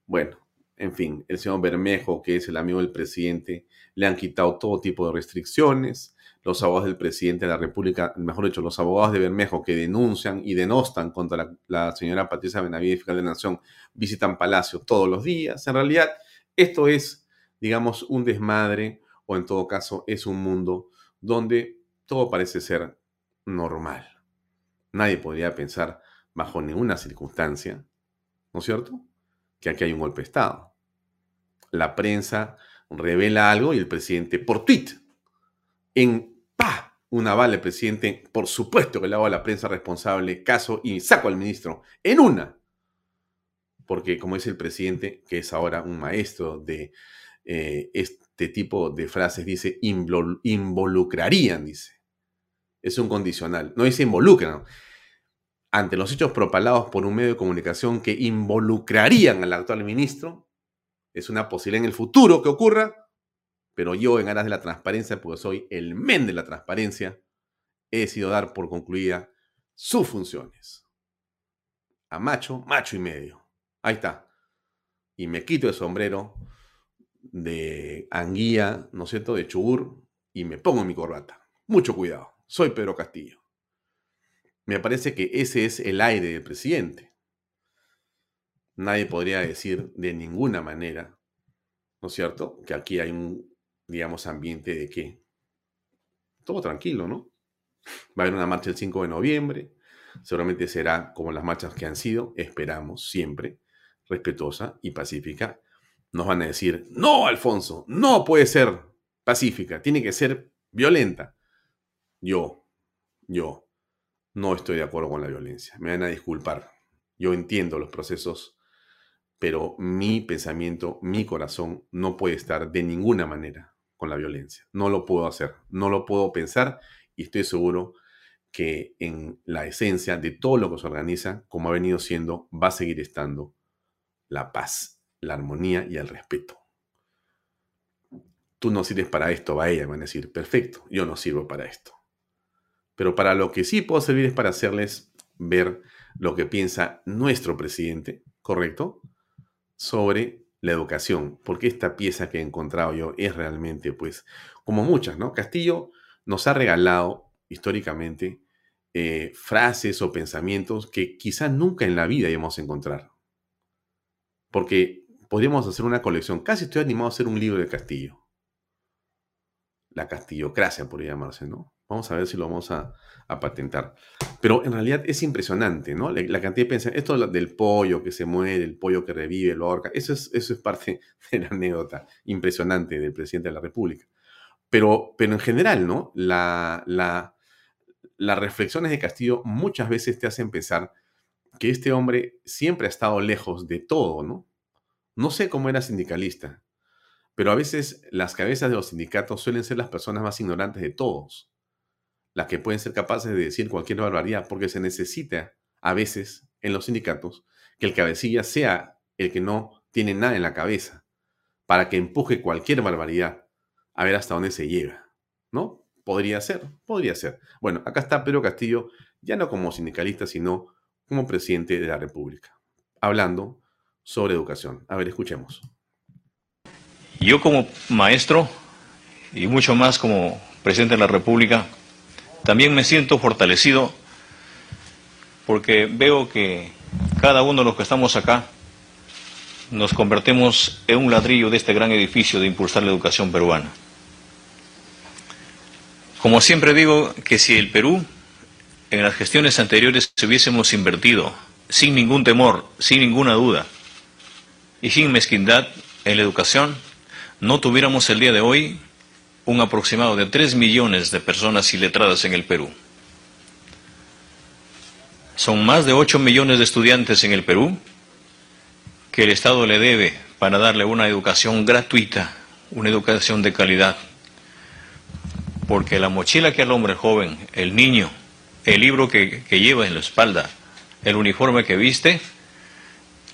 Bueno, en fin, el señor Bermejo, que es el amigo del presidente, le han quitado todo tipo de restricciones. Los abogados del presidente de la República, mejor dicho, los abogados de Bermejo que denuncian y denostan contra la, señora Patricia Benavides, fiscal de la Nación, visitan Palacio todos los días. En realidad, esto es, digamos, un desmadre o en todo caso es un mundo donde todo parece ser normal. Nadie podría pensar bajo ninguna circunstancia, ¿no es cierto?, que aquí hay un golpe de Estado. La prensa revela algo y el presidente, por tweet, en pa, una bala, el presidente, por supuesto que le hago a la prensa responsable caso y saco al ministro en una. Porque, como dice el presidente, que es ahora un maestro de eh, este tipo de frases, dice involucrarían, dice es un condicional. No dice involucran. Ante los hechos propalados por un medio de comunicación que involucrarían al actual ministro, es una posibilidad en el futuro que ocurra, pero yo en aras de la transparencia, porque soy el men de la transparencia, he decidido dar por concluida sus funciones. A macho, macho y medio. Ahí está. Y me quito el sombrero de anguía, ¿no es cierto?, de chubur, y me pongo mi corbata. Mucho cuidado. Soy Pedro Castillo. Me parece que ese es el aire del presidente. Nadie podría decir de ninguna manera, ¿no es cierto?, que aquí hay un, digamos, ambiente de que todo tranquilo, ¿no? Va a haber una marcha el 5 de noviembre, seguramente será como las marchas que han sido, esperamos siempre, respetuosa y pacífica. Nos van a decir, no, Alfonso, no puede ser pacífica, tiene que ser violenta. Yo, yo, no estoy de acuerdo con la violencia. Me van a disculpar. Yo entiendo los procesos, pero mi pensamiento, mi corazón no puede estar de ninguna manera con la violencia. No lo puedo hacer, no lo puedo pensar y estoy seguro que en la esencia de todo lo que se organiza, como ha venido siendo, va a seguir estando la paz, la armonía y el respeto. Tú no sirves para esto, va ella, van a decir, perfecto, yo no sirvo para esto. Pero para lo que sí puedo servir es para hacerles ver lo que piensa nuestro presidente, ¿correcto? Sobre la educación, porque esta pieza que he encontrado yo es realmente, pues, como muchas, ¿no? Castillo nos ha regalado históricamente eh, frases o pensamientos que quizás nunca en la vida íbamos a encontrar. Porque podríamos hacer una colección, casi estoy animado a hacer un libro de Castillo. La castillocracia, podría llamarse, ¿no? Vamos a ver si lo vamos a, patentar. Pero en realidad es impresionante, ¿no? La, cantidad de pensamientos. Esto del pollo que se muere, el pollo que revive, lo ahorca. Eso es, eso es parte de la anécdota impresionante del presidente de la República. Pero, pero en general, ¿no? La, la, las reflexiones de Castillo muchas veces te hacen pensar que este hombre siempre ha estado lejos de todo, ¿no? No sé cómo era sindicalista, pero a veces las cabezas de los sindicatos suelen ser las personas más ignorantes de todos las que pueden ser capaces de decir cualquier barbaridad, porque se necesita a veces en los sindicatos que el cabecilla sea el que no tiene nada en la cabeza, para que empuje cualquier barbaridad a ver hasta dónde se llega, ¿no? Podría ser, podría ser. Bueno, acá está Pedro Castillo, ya no como sindicalista, sino como presidente de la República. hablando sobre educación. A ver, escuchemos. Yo como maestro y mucho más como presidente de la República, también me siento fortalecido porque veo que cada uno de los que estamos acá nos convertimos en un ladrillo de este gran edificio de impulsar la educación peruana. Como siempre digo que si el Perú en las gestiones anteriores hubiésemos invertido sin ningún temor, sin ninguna duda y sin mezquindad en la educación, no tuviéramos el día de hoy un aproximado de 3 millones de personas iletradas en el Perú. Son más de 8 millones de estudiantes en el Perú que el Estado le debe para darle una educación gratuita, una educación de calidad. Porque la mochila que al hombre joven, el niño, el libro que, que lleva en la espalda, el uniforme que viste,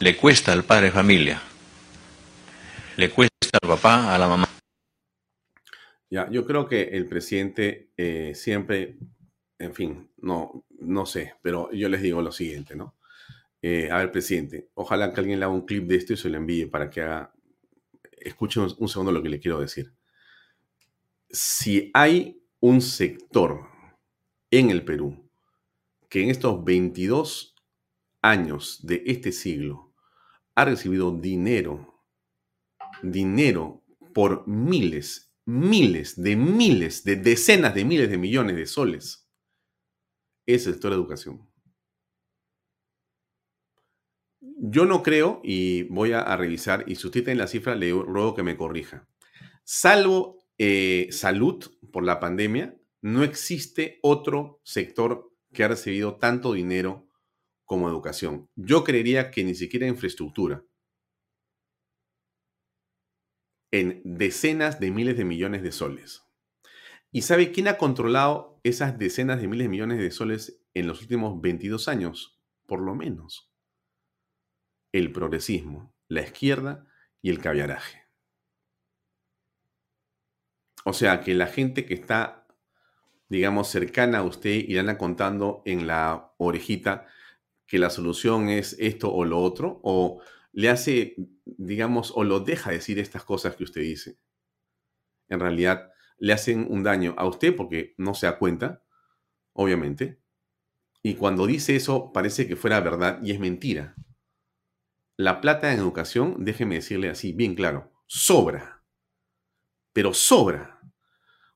le cuesta al padre de familia, le cuesta al papá, a la mamá. Ya, yo creo que el presidente eh, siempre, en fin, no, no sé, pero yo les digo lo siguiente, ¿no? Eh, a ver, presidente, ojalá que alguien le haga un clip de esto y se lo envíe para que haga, escuche un, un segundo lo que le quiero decir. Si hay un sector en el Perú que en estos 22 años de este siglo ha recibido dinero, dinero por miles miles de miles, de decenas de miles de millones de soles es el sector de educación. Yo no creo, y voy a, revisar, y si usted tiene la cifra, le ruego que me corrija. Salvo eh, salud por la pandemia, no existe otro sector que ha recibido tanto dinero como educación. Yo creería que ni siquiera infraestructura en decenas de miles de millones de soles. ¿Y sabe quién ha controlado esas decenas de miles de millones de soles en los últimos 22 años? Por lo menos. El progresismo, la izquierda y el caviaraje. O sea que la gente que está, digamos, cercana a usted y contando en la orejita que la solución es esto o lo otro, o le hace, digamos, o lo deja decir estas cosas que usted dice. En realidad, le hacen un daño a usted porque no se da cuenta, obviamente. Y cuando dice eso, parece que fuera verdad y es mentira. La plata en educación, déjeme decirle así, bien claro, sobra. Pero sobra.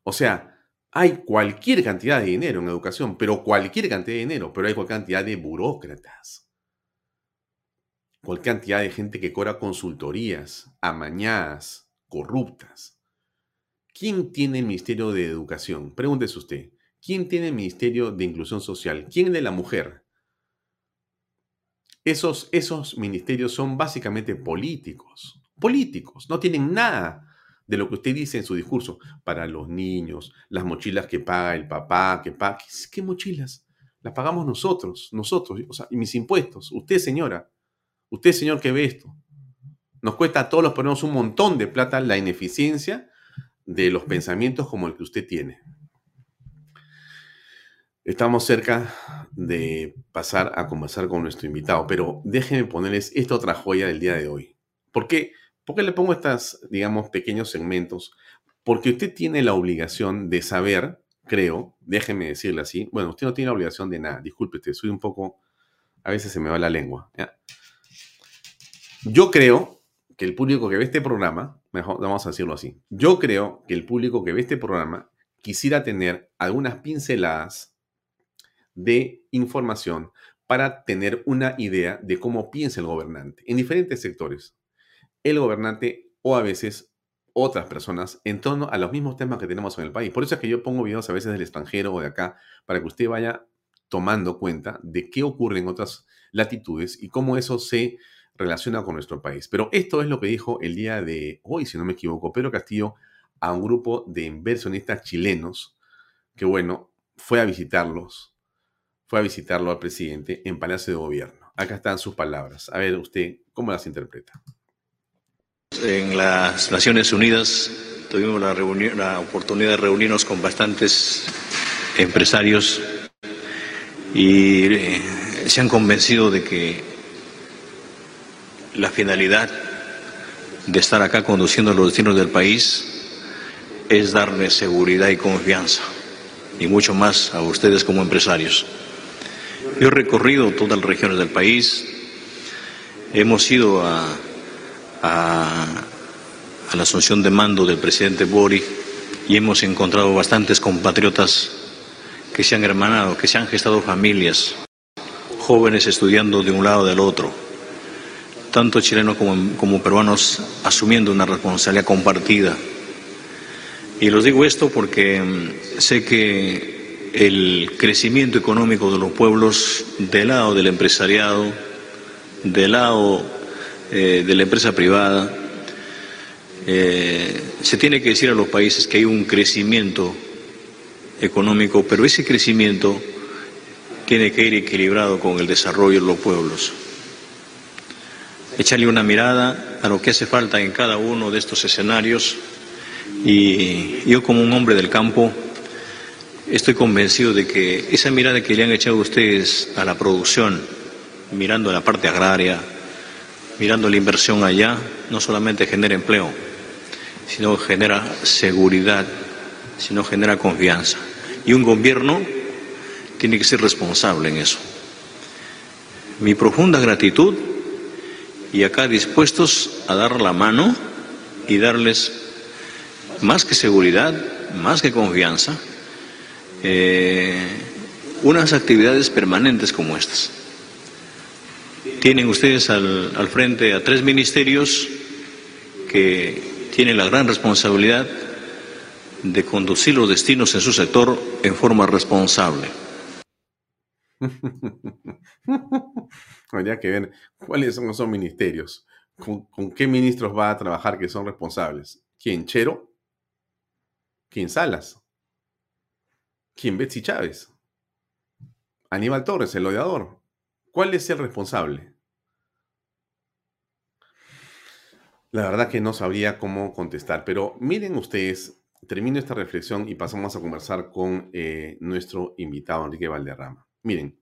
O sea, hay cualquier cantidad de dinero en educación, pero cualquier cantidad de dinero, pero hay cualquier cantidad de burócratas cualquier cantidad de gente que cobra consultorías, amañadas, corruptas. ¿Quién tiene el Ministerio de Educación? Pregúntese usted. ¿Quién tiene el Ministerio de Inclusión Social? ¿Quién de la mujer? Esos, esos ministerios son básicamente políticos. Políticos. No tienen nada de lo que usted dice en su discurso. Para los niños, las mochilas que paga el papá, que paga. ¿Qué, mochilas? Las pagamos nosotros, nosotros, o sea, y mis impuestos. Usted, señora, Usted, señor, que ve esto. Nos cuesta a todos los ponemos un montón de plata la ineficiencia de los pensamientos como el que usted tiene. Estamos cerca de pasar a conversar con nuestro invitado, pero déjenme ponerles esta otra joya del día de hoy. ¿Por qué? ¿Por qué le pongo estos, digamos, pequeños segmentos? Porque usted tiene la obligación de saber, creo, déjeme decirle así, bueno, usted no tiene la obligación de nada, disculpe, soy un poco, a veces se me va la lengua. Yo creo que el público que ve este programa, mejor, vamos a decirlo así, yo creo que el público que ve este programa quisiera tener algunas pinceladas de información para tener una idea de cómo piensa el gobernante en diferentes sectores. El gobernante o a veces otras personas en torno a los mismos temas que tenemos en el país. Por eso es que yo pongo videos a veces del extranjero o de acá para que usted vaya tomando cuenta de qué ocurre en otras latitudes y cómo eso se relaciona con nuestro país. Pero esto es lo que dijo el día de hoy, si no me equivoco, Pedro Castillo a un grupo de inversionistas chilenos que, bueno, fue a visitarlos, fue a visitarlo al presidente en Palacio de Gobierno. Acá están sus palabras. A ver usted, ¿cómo las interpreta? En las Naciones Unidas tuvimos la, la oportunidad de reunirnos con bastantes empresarios y eh, se han convencido de que la finalidad de estar acá conduciendo los destinos del país es darle seguridad y confianza, y mucho más a ustedes como empresarios. Yo he recorrido todas las regiones del país, hemos ido a, a, la asunción de mando del presidente Boric y hemos encontrado bastantes compatriotas que se han hermanado, que se han gestado familias, jóvenes estudiando de un lado del otro, tanto chilenos como, como peruanos asumiendo una responsabilidad compartida. Y los digo esto porque mm, sé que el crecimiento económico de los pueblos del lado del empresariado, del lado eh, de la empresa privada, eh, se tiene que decir a los países que hay un crecimiento económico, pero ese crecimiento tiene que ir equilibrado con el desarrollo de los pueblos. Echarle una mirada a lo que hace falta en cada uno de estos escenarios y yo como un hombre del campo estoy convencido de que esa mirada que le han echado ustedes a la producción, mirando la parte agraria, mirando la inversión allá, no solamente genera empleo, sino genera seguridad, sino genera confianza. Y un gobierno tiene que ser responsable en eso. Mi profunda gratitud y acá dispuestos a dar la mano y darles más que seguridad, más que confianza, eh, unas actividades permanentes como estas. Tienen ustedes al, al frente a tres ministerios que tienen la gran responsabilidad de conducir los destinos en su sector en forma responsable. Habría que ver cuáles son esos ministerios. ¿Con, ¿Con, qué ministros va a trabajar que son responsables? ¿Quién? ¿Chero? ¿Quién? Salas? ¿Quién? Betsy Chávez? Aníbal Torres, el odiador. ¿Cuál es el responsable? La verdad que no sabría cómo contestar, pero miren ustedes, termino esta reflexión y pasamos a conversar con eh, nuestro invitado, Enrique Valderrama. Miren,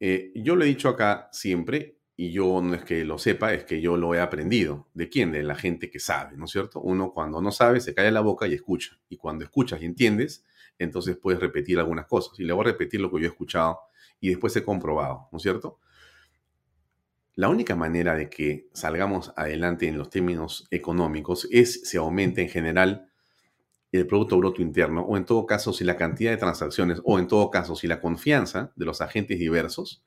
eh, yo lo he dicho acá siempre, y yo no es que lo sepa, es que yo lo he aprendido. ¿De quién? De la gente que sabe, ¿no es cierto? Uno cuando no sabe se calla la boca y escucha. Y cuando escuchas y entiendes, entonces puedes repetir algunas cosas. Y le voy a repetir lo que yo he escuchado y después he comprobado, ¿no es cierto? La única manera de que salgamos adelante en los términos económicos es si aumenta en general el Producto Bruto Interno, o en todo caso si la cantidad de transacciones, o en todo caso si la confianza de los agentes diversos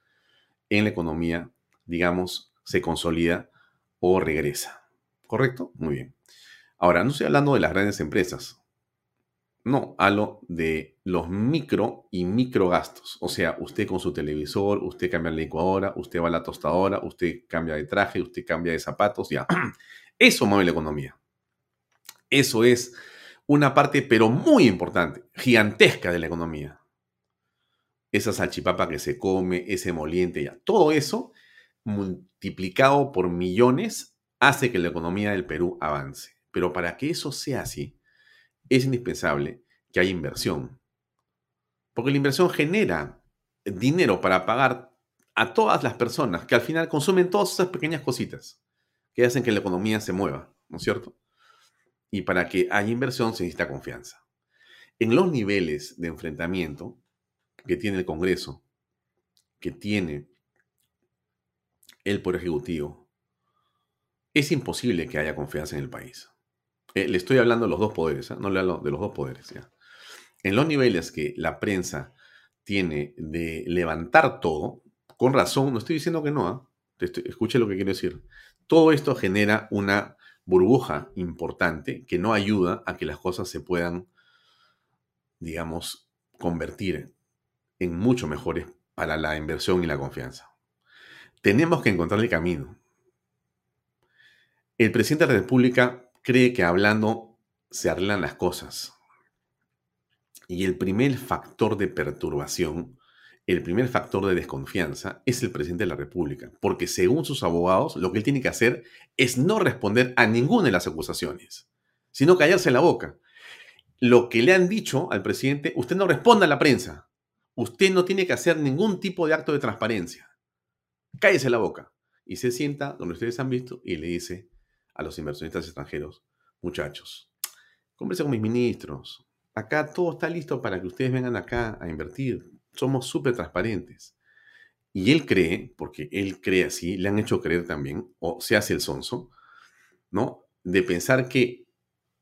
en la economía, digamos, se consolida o regresa. ¿Correcto? Muy bien. Ahora, no estoy hablando de las grandes empresas. No, hablo de los micro y micro gastos. O sea, usted con su televisor, usted cambia la licuadora, usted va a la tostadora, usted cambia de traje, usted cambia de zapatos, ya. Eso mueve la economía. Eso es una parte, pero muy importante, gigantesca de la economía. Esa salchipapa que se come, ese moliente, ya. Todo eso, multiplicado por millones, hace que la economía del Perú avance. Pero para que eso sea así, es indispensable que haya inversión. Porque la inversión genera dinero para pagar a todas las personas que al final consumen todas esas pequeñas cositas que hacen que la economía se mueva, ¿no es cierto? Y para que haya inversión se necesita confianza. En los niveles de enfrentamiento que tiene el Congreso, que tiene el Poder Ejecutivo, es imposible que haya confianza en el país. Eh, le estoy hablando de los dos poderes, ¿eh? no le hablo de los dos poderes. ¿ya? En los niveles que la prensa tiene de levantar todo, con razón, no estoy diciendo que no, ¿eh? escuche lo que quiero decir. Todo esto genera una burbuja importante que no ayuda a que las cosas se puedan, digamos, convertir en mucho mejores para la inversión y la confianza. Tenemos que encontrar el camino. El presidente de la República cree que hablando se arreglan las cosas. Y el primer factor de perturbación, el primer factor de desconfianza es el presidente de la República, porque según sus abogados, lo que él tiene que hacer es no responder a ninguna de las acusaciones, sino callarse la boca. Lo que le han dicho al presidente, usted no responda a la prensa, usted no tiene que hacer ningún tipo de acto de transparencia, cállese la boca. y se sienta donde ustedes han visto y le dice a los inversionistas extranjeros, muchachos, converse con mis ministros, acá todo está listo para que ustedes vengan acá a invertir, somos súper transparentes. Y él cree, porque él cree así, le han hecho creer también, o se hace el sonso, ¿no? De pensar que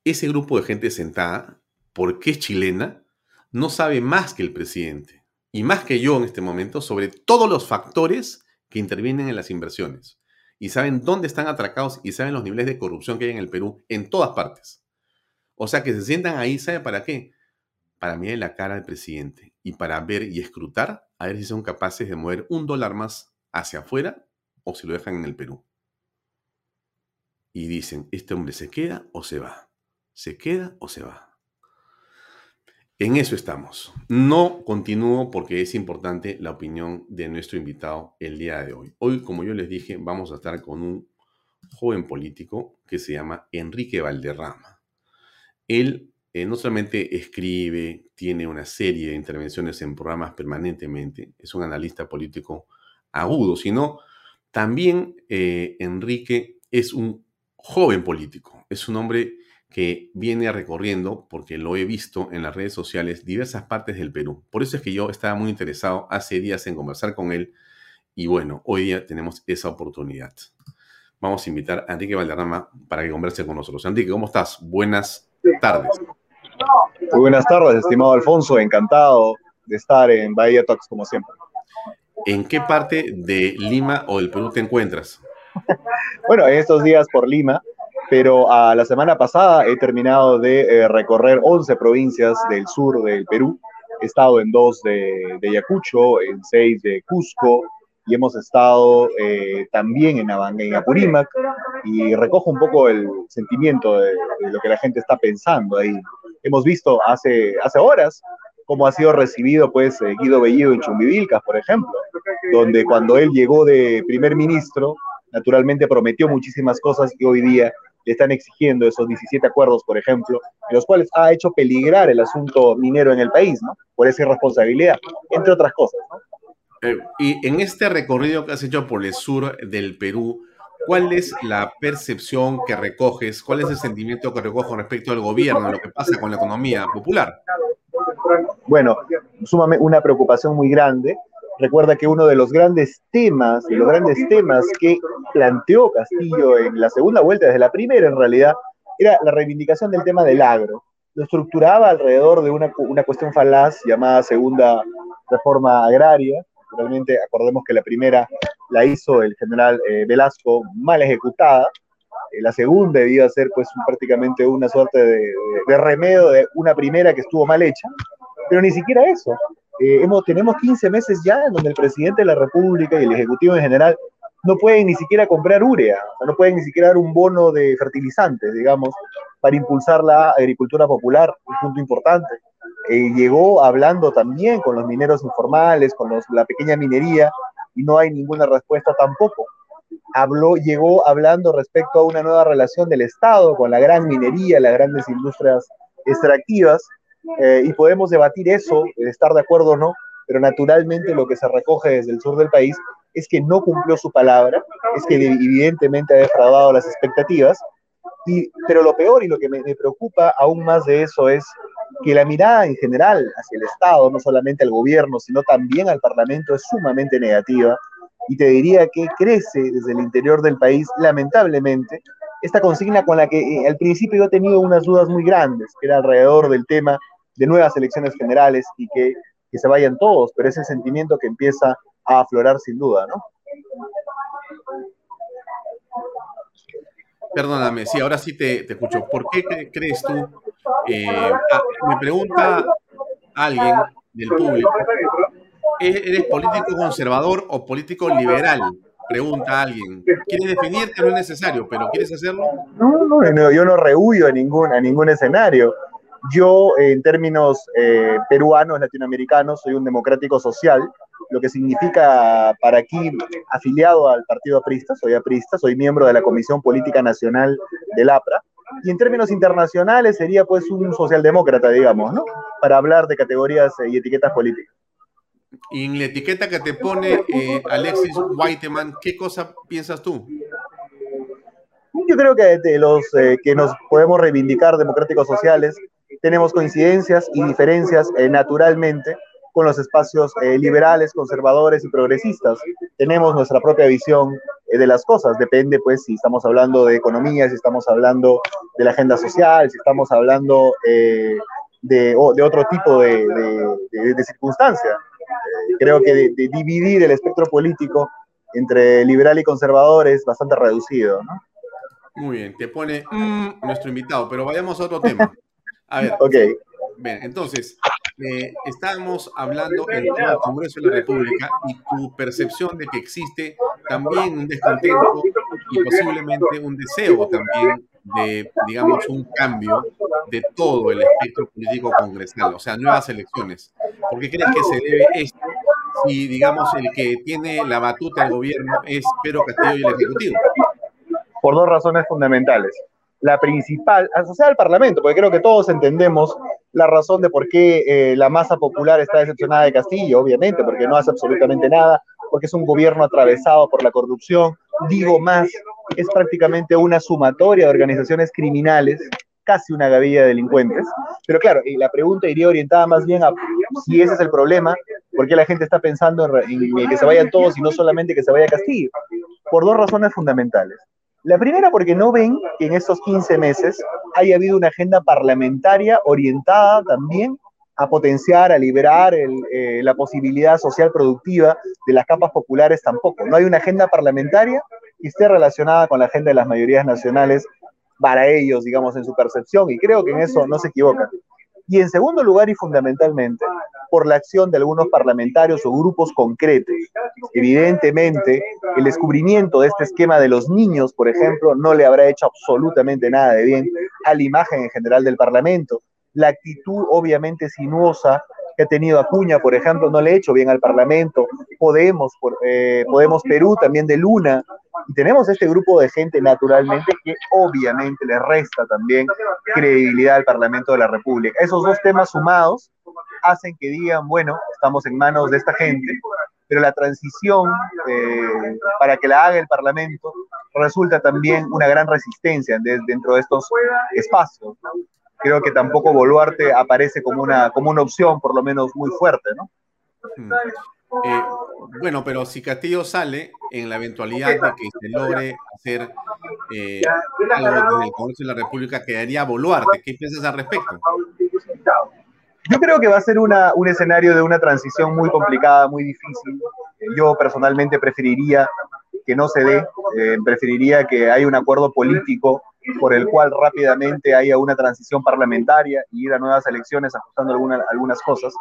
ese grupo de gente sentada, porque es chilena, no sabe más que el presidente y más que yo en este momento sobre todos los factores que intervienen en las inversiones. Y saben dónde están atracados y saben los niveles de corrupción que hay en el Perú en todas partes. O sea que se sientan ahí, ¿sabe para qué? Para mirar la cara al presidente y para ver y escrutar a ver si son capaces de mover un dólar más hacia afuera o si lo dejan en el Perú. Y dicen, ¿este hombre se queda o se va? ¿Se queda o se va? En eso estamos. No continúo porque es importante la opinión de nuestro invitado el día de hoy. Hoy, como yo les dije, vamos a estar con un joven político que se llama Enrique Valderrama. Él eh, no solamente escribe, tiene una serie de intervenciones en programas permanentemente, es un analista político agudo, sino también eh, Enrique es un joven político, es un hombre que viene recorriendo, porque lo he visto en las redes sociales, diversas partes del Perú. Por eso es que yo estaba muy interesado hace días en conversar con él y bueno, hoy día tenemos esa oportunidad. Vamos a invitar a Enrique Valderrama para que converse con nosotros. Enrique, ¿cómo estás? Buenas tardes. Muy buenas tardes, estimado Alfonso. Encantado de estar en Bahía Talks como siempre. ¿En qué parte de Lima o del Perú te encuentras? bueno, en estos días por Lima, pero a la semana pasada he terminado de eh, recorrer 11 provincias del sur del Perú. He estado en dos de, de Ayacucho, en seis de Cusco, y hemos estado eh, también en, en, Apurímac, y recojo un poco el sentimiento de, lo que la gente está pensando ahí. Hemos visto hace, hace horas cómo ha sido recibido pues eh, Guido Bellido en Chumbivilcas, por ejemplo, donde cuando él llegó de primer ministro, naturalmente prometió muchísimas cosas y hoy día le están exigiendo esos 17 acuerdos, por ejemplo, en los cuales ha hecho peligrar el asunto minero en el país, ¿no? Por esa irresponsabilidad, entre otras cosas, ¿no? Eh, y en este recorrido que has hecho por el sur del Perú, ¿cuál es la percepción que recoges? ¿Cuál es el sentimiento que recoges respecto al gobierno, lo que pasa con la economía popular? Bueno, sumamente una preocupación muy grande Recuerda que uno de los grandes temas, de los grandes temas que planteó Castillo en la segunda vuelta, desde la primera en realidad, era la reivindicación del tema del agro. Lo estructuraba alrededor de una, una cuestión falaz llamada segunda reforma agraria. Realmente acordemos que la primera la hizo el general eh, Velasco mal ejecutada. Eh, la segunda debía ser pues prácticamente una suerte de, remedio de una primera que estuvo mal hecha. Pero ni siquiera eso. Eh, tenemos 15 meses ya en donde el presidente de la República y el Ejecutivo en general no pueden ni siquiera comprar urea, no pueden ni siquiera dar un bono de fertilizantes, digamos, para impulsar la agricultura popular, un punto importante. Eh, llegó hablando también con los mineros informales, con los, la pequeña minería, y no hay ninguna respuesta tampoco. Habló, llegó hablando respecto a una nueva relación del Estado con la gran minería, las grandes industrias extractivas, eh, y podemos debatir eso, estar de acuerdo o no, pero naturalmente lo que se recoge desde el sur del país es que no cumplió su palabra, es que evidentemente ha defraudado las expectativas, y, pero lo peor y lo que me, me preocupa aún más de eso es que la mirada en general hacia el Estado, no solamente al gobierno, sino también al Parlamento, es sumamente negativa. Y te diría que crece desde el interior del país, lamentablemente, esta consigna con la que eh, al principio yo he tenido unas dudas muy grandes, que era alrededor del tema de nuevas elecciones generales y que, que se vayan todos, pero ese sentimiento que empieza a aflorar sin duda, ¿no? Perdóname, sí, ahora sí te, te escucho. ¿Por qué crees tú? Eh, ah, me pregunta alguien del público, ¿eres político conservador o político liberal? Pregunta alguien. ¿Quieres definirte? No es necesario, pero ¿quieres hacerlo? No, no, no yo no rehuyo a ningún, a ningún escenario. Yo, en términos eh, peruanos, latinoamericanos, soy un democrático social, lo que significa para aquí afiliado al partido aprista, soy aprista, soy miembro de la Comisión Política Nacional del APRA, y en términos internacionales sería pues un socialdemócrata, digamos, ¿no? Para hablar de categorías y etiquetas políticas. Y en la etiqueta que te pone eh, Alexis Whiteman, ¿qué cosa piensas tú? Yo creo que de los eh, que nos podemos reivindicar democráticos sociales, tenemos coincidencias y diferencias eh, naturalmente con los espacios eh, liberales, conservadores y progresistas. Tenemos nuestra propia visión de las cosas, depende pues si estamos hablando de economía, si estamos hablando de la agenda social, si estamos hablando de, de, otro tipo de, de, de circunstancia. creo que de, dividir el espectro político entre liberal y conservador es bastante reducido, ¿no? Muy bien, te pone mm, nuestro invitado, pero vayamos a otro tema. A ver. Ok. Bien, entonces, eh, estábamos hablando en el Congreso de la República y tu percepción de que existe también un descontento y posiblemente un deseo también de, digamos, un cambio de todo el espectro político congresal, o sea, nuevas elecciones. ¿Por qué crees que se debe esto si, digamos, el que tiene la batuta del gobierno es Pedro Castillo y el Ejecutivo? por dos razones fundamentales. La principal, asociada al Parlamento, porque creo que todos entendemos la razón de por qué eh, la masa popular está decepcionada de Castillo, obviamente, porque no hace absolutamente nada, porque es un gobierno atravesado por la corrupción. Digo más, es prácticamente una sumatoria de organizaciones criminales, casi una gavilla de delincuentes. Pero claro, y la pregunta iría orientada más bien a si ese es el problema, por qué la gente está pensando en, en que se vayan todos y no solamente que se vaya Castillo. Por dos razones fundamentales. La primera porque no ven que en estos 15 meses haya habido una agenda parlamentaria orientada también a potenciar, a liberar eh, la posibilidad social productiva de las capas populares tampoco. No hay una agenda parlamentaria que esté relacionada con la agenda de las mayorías nacionales para ellos, digamos, en su percepción, y creo que en eso no se equivocan. Y en segundo lugar y fundamentalmente, por la acción de algunos parlamentarios o grupos concretos. Evidentemente, el descubrimiento de este esquema de los niños, por ejemplo, no le habrá hecho absolutamente nada de bien a la imagen en general del Parlamento. La actitud obviamente sinuosa que ha tenido Acuña, por ejemplo, no le ha hecho bien al Parlamento. Podemos, eh, Podemos Perú también de Luna. Y tenemos este grupo de gente naturalmente que obviamente le resta también credibilidad al Parlamento de la República. Esos dos temas sumados hacen que digan, bueno, estamos en manos de esta gente, pero la transición eh, para que la haga el Parlamento resulta también una gran resistencia dentro de estos espacios. Creo que tampoco Boluarte aparece como una, como una opción, por lo menos muy fuerte, ¿no? Mm. Eh, bueno, pero si Castillo sale en la eventualidad de que se logre hacer eh, algo en el Congreso de la República, quedaría Boluarte. ¿Qué piensas al respecto? Yo creo que va a ser una, un escenario de una transición muy complicada, muy difícil. Yo personalmente preferiría que no se dé, eh, preferiría que haya un acuerdo político por el cual rápidamente haya una transición parlamentaria y ir a nuevas elecciones ajustando algunas cosas.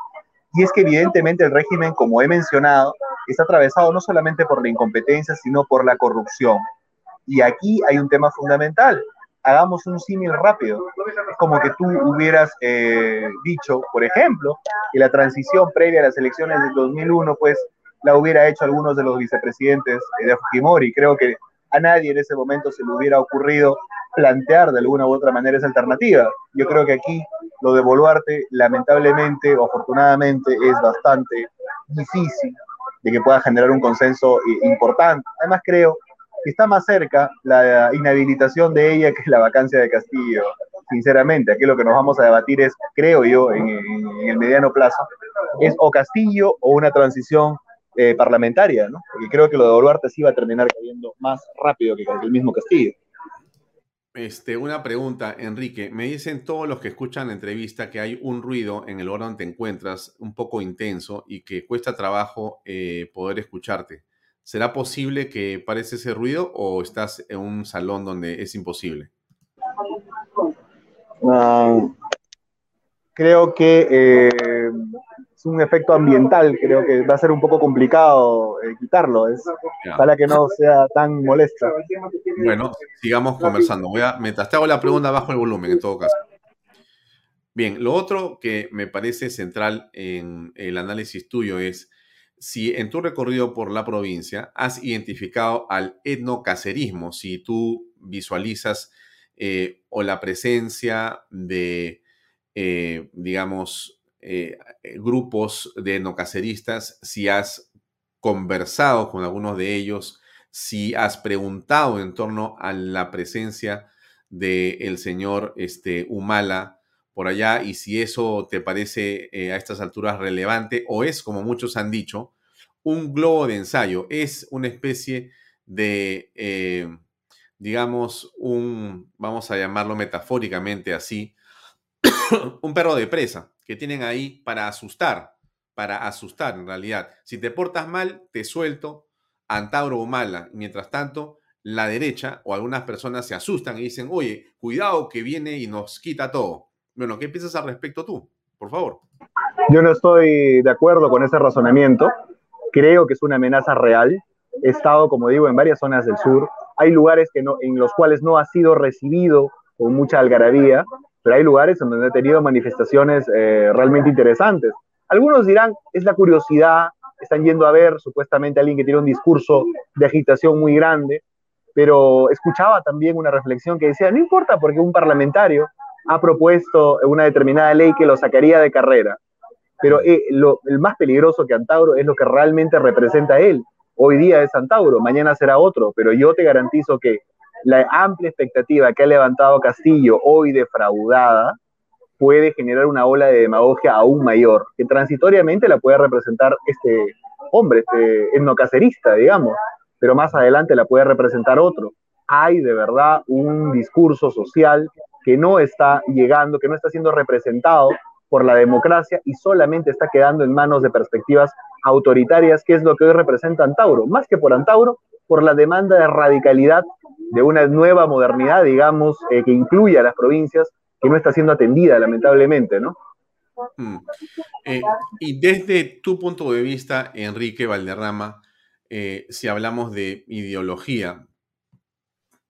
Y es que evidentemente el régimen, como he mencionado, está atravesado no solamente por la incompetencia, sino por la corrupción. Y aquí hay un tema fundamental hagamos un símil rápido. Es como que tú hubieras eh, dicho, por ejemplo, que la transición previa a las elecciones del 2001, pues la hubiera hecho algunos de los vicepresidentes de Fujimori. Creo que a nadie en ese momento se le hubiera ocurrido plantear de alguna u otra manera esa alternativa. Yo creo que aquí lo de Boluarte, lamentablemente o afortunadamente, es bastante difícil de que pueda generar un consenso importante. Además, creo está más cerca la inhabilitación de ella que la vacancia de Castillo. Sinceramente, aquí lo que nos vamos a debatir es, creo yo, en, el mediano plazo, es o Castillo o una transición eh, parlamentaria, ¿no? Porque creo que lo de Boluarte sí va a terminar cayendo más rápido que el mismo Castillo. Este, una pregunta, Enrique. Me dicen todos los que escuchan la entrevista que hay un ruido en el lugar donde te encuentras un poco intenso y que cuesta trabajo eh, poder escucharte. ¿Será posible que parece ese ruido o estás en un salón donde es imposible? Ah, creo que eh, es un efecto ambiental, creo que va a ser un poco complicado eh, quitarlo, es, para que no sea tan molesta. Bueno, sigamos conversando. Voy a, mientras te hago la pregunta, bajo el volumen en todo caso. Bien, lo otro que me parece central en el análisis tuyo es si en tu recorrido por la provincia has identificado al etnocacerismo, si tú visualizas eh, o la presencia de, eh, digamos, eh, grupos de nocaceristas, si has conversado con algunos de ellos, si has preguntado en torno a la presencia del señor este, Humala por allá y si eso te parece eh, a estas alturas relevante o es, como muchos han dicho, un globo de ensayo, es una especie de, eh, digamos, un, vamos a llamarlo metafóricamente así, un perro de presa que tienen ahí para asustar, para asustar en realidad. Si te portas mal, te suelto, Antauro o Mala. Mientras tanto, la derecha o algunas personas se asustan y dicen, oye, cuidado que viene y nos quita todo. Bueno, ¿qué piensas al respecto tú? Por favor. Yo no estoy de acuerdo con ese razonamiento. Creo que es una amenaza real. He estado, como digo, en varias zonas del sur. Hay lugares que no, en los cuales no ha sido recibido con mucha algarabía, pero hay lugares en donde ha tenido manifestaciones eh, realmente interesantes. Algunos dirán, es la curiosidad, están yendo a ver supuestamente a alguien que tiene un discurso de agitación muy grande, pero escuchaba también una reflexión que decía, no importa porque un parlamentario ha propuesto una determinada ley que lo sacaría de carrera, pero eh, el más peligroso que Antauro es lo que realmente representa él. Hoy día es Antauro, mañana será otro, pero yo te garantizo que la amplia expectativa que ha levantado Castillo, hoy defraudada, puede generar una ola de demagogia aún mayor, que transitoriamente la puede representar este hombre, este etnocacerista, digamos, pero más adelante la puede representar otro. Hay de verdad un discurso social que no está llegando, que no está siendo representado por la democracia y solamente está quedando en manos de perspectivas autoritarias, que es lo que hoy representa Antauro, más que por Antauro, por la demanda de radicalidad de una nueva modernidad, digamos, eh, que incluya a las provincias, que no está siendo atendida, lamentablemente, ¿no? Mm. Eh, y desde tu punto de vista, Enrique Valderrama, eh, si hablamos de ideología,